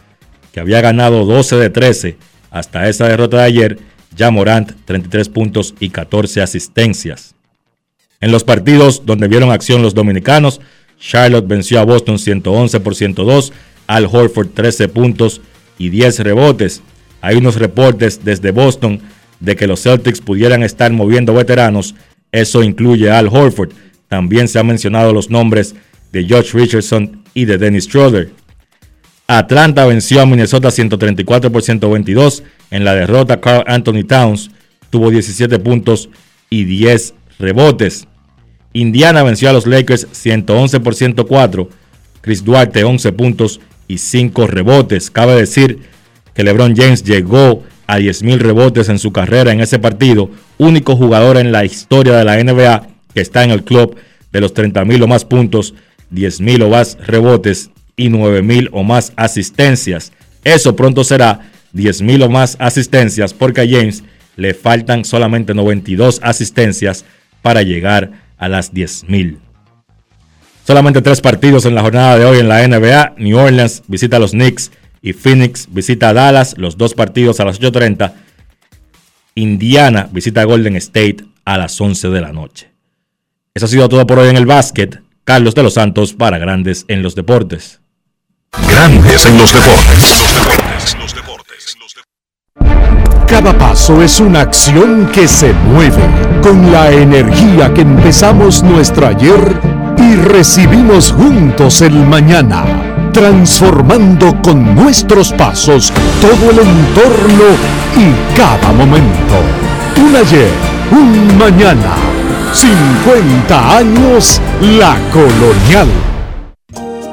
que había ganado 12 de 13 hasta esa derrota de ayer, ya Morant 33 puntos y 14 asistencias. En los partidos donde vieron acción los dominicanos, Charlotte venció a Boston 111 por 102, Al Horford 13 puntos y 10 rebotes. Hay unos reportes desde Boston de que los Celtics pudieran estar moviendo veteranos eso incluye a Al Horford. También se han mencionado los nombres de Josh Richardson y de Dennis Schroeder. Atlanta venció a Minnesota 134 por 122. En la derrota, Carl Anthony Towns tuvo 17 puntos y 10 rebotes. Indiana venció a los Lakers 111 por 104. Chris Duarte 11 puntos y 5 rebotes. Cabe decir que LeBron James llegó a 10.000 rebotes en su carrera en ese partido, único jugador en la historia de la NBA que está en el club de los 30.000 o más puntos, 10.000 o más rebotes y 9.000 o más asistencias. Eso pronto será 10.000 o más asistencias porque a James le faltan solamente 92 asistencias para llegar a las 10.000. Solamente tres partidos en la jornada de hoy en la NBA. New Orleans visita a los Knicks y Phoenix visita a Dallas, los dos partidos a las 8.30. Indiana visita a Golden State a las 11 de la noche. Eso ha sido todo por hoy en el básquet. Carlos de los Santos para Grandes en los Deportes. Grandes en los Deportes. Los deportes, Cada paso es una acción que se mueve con la energía que empezamos nuestro ayer y recibimos juntos el mañana transformando con nuestros pasos todo el entorno y cada momento. Un ayer, un mañana, 50 años la colonial.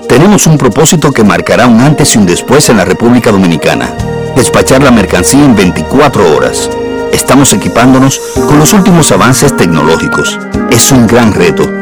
Tenemos un propósito que marcará un antes y un después en la República Dominicana. Despachar la mercancía en 24 horas. Estamos equipándonos con los últimos avances tecnológicos. Es un gran reto,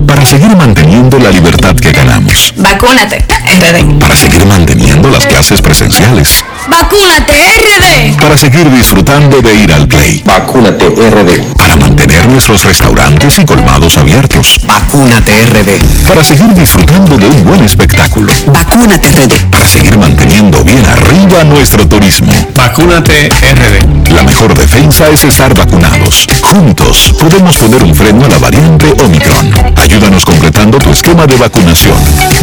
Para seguir manteniendo la libertad que ganamos. Vacúnate, RD. Para seguir manteniendo las clases presenciales. Vacúnate, RD. Para seguir disfrutando de ir al play. Vacúnate RD. Para mantener nuestros restaurantes y colmados abiertos. Vacúnate RD. Para seguir disfrutando de un buen espectáculo. Vacúnate RD. Para seguir manteniendo bien arriba nuestro turismo. Vacúnate RD. La mejor defensa es estar vacunados. Juntos podemos poner un freno a la variante Omicron. Ayúdanos completando tu esquema de vacunación.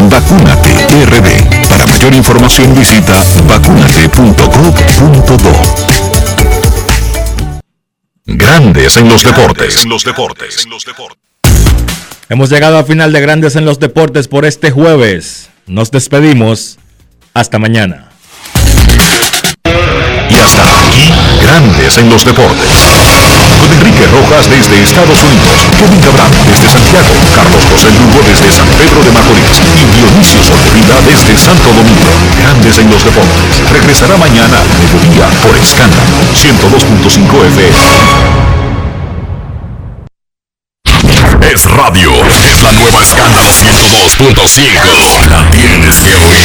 Vacúnate RD. Para mayor información visita vacunate.gov.do. Grandes en los deportes. En los deportes. Hemos llegado al final de Grandes en los Deportes por este jueves. Nos despedimos. Hasta mañana. Y hasta aquí, Grandes en los Deportes. Con Enrique Rojas desde Estados Unidos, Kevin Cabral desde Santiago, Carlos José Lugo desde San Pedro de Macorís y Dionisio Solterida desde Santo Domingo. Grandes en los Deportes. Regresará mañana a mediodía por Escándalo 102.5 FM. Es radio, es la nueva escándalo 102.5. La tienes que oír.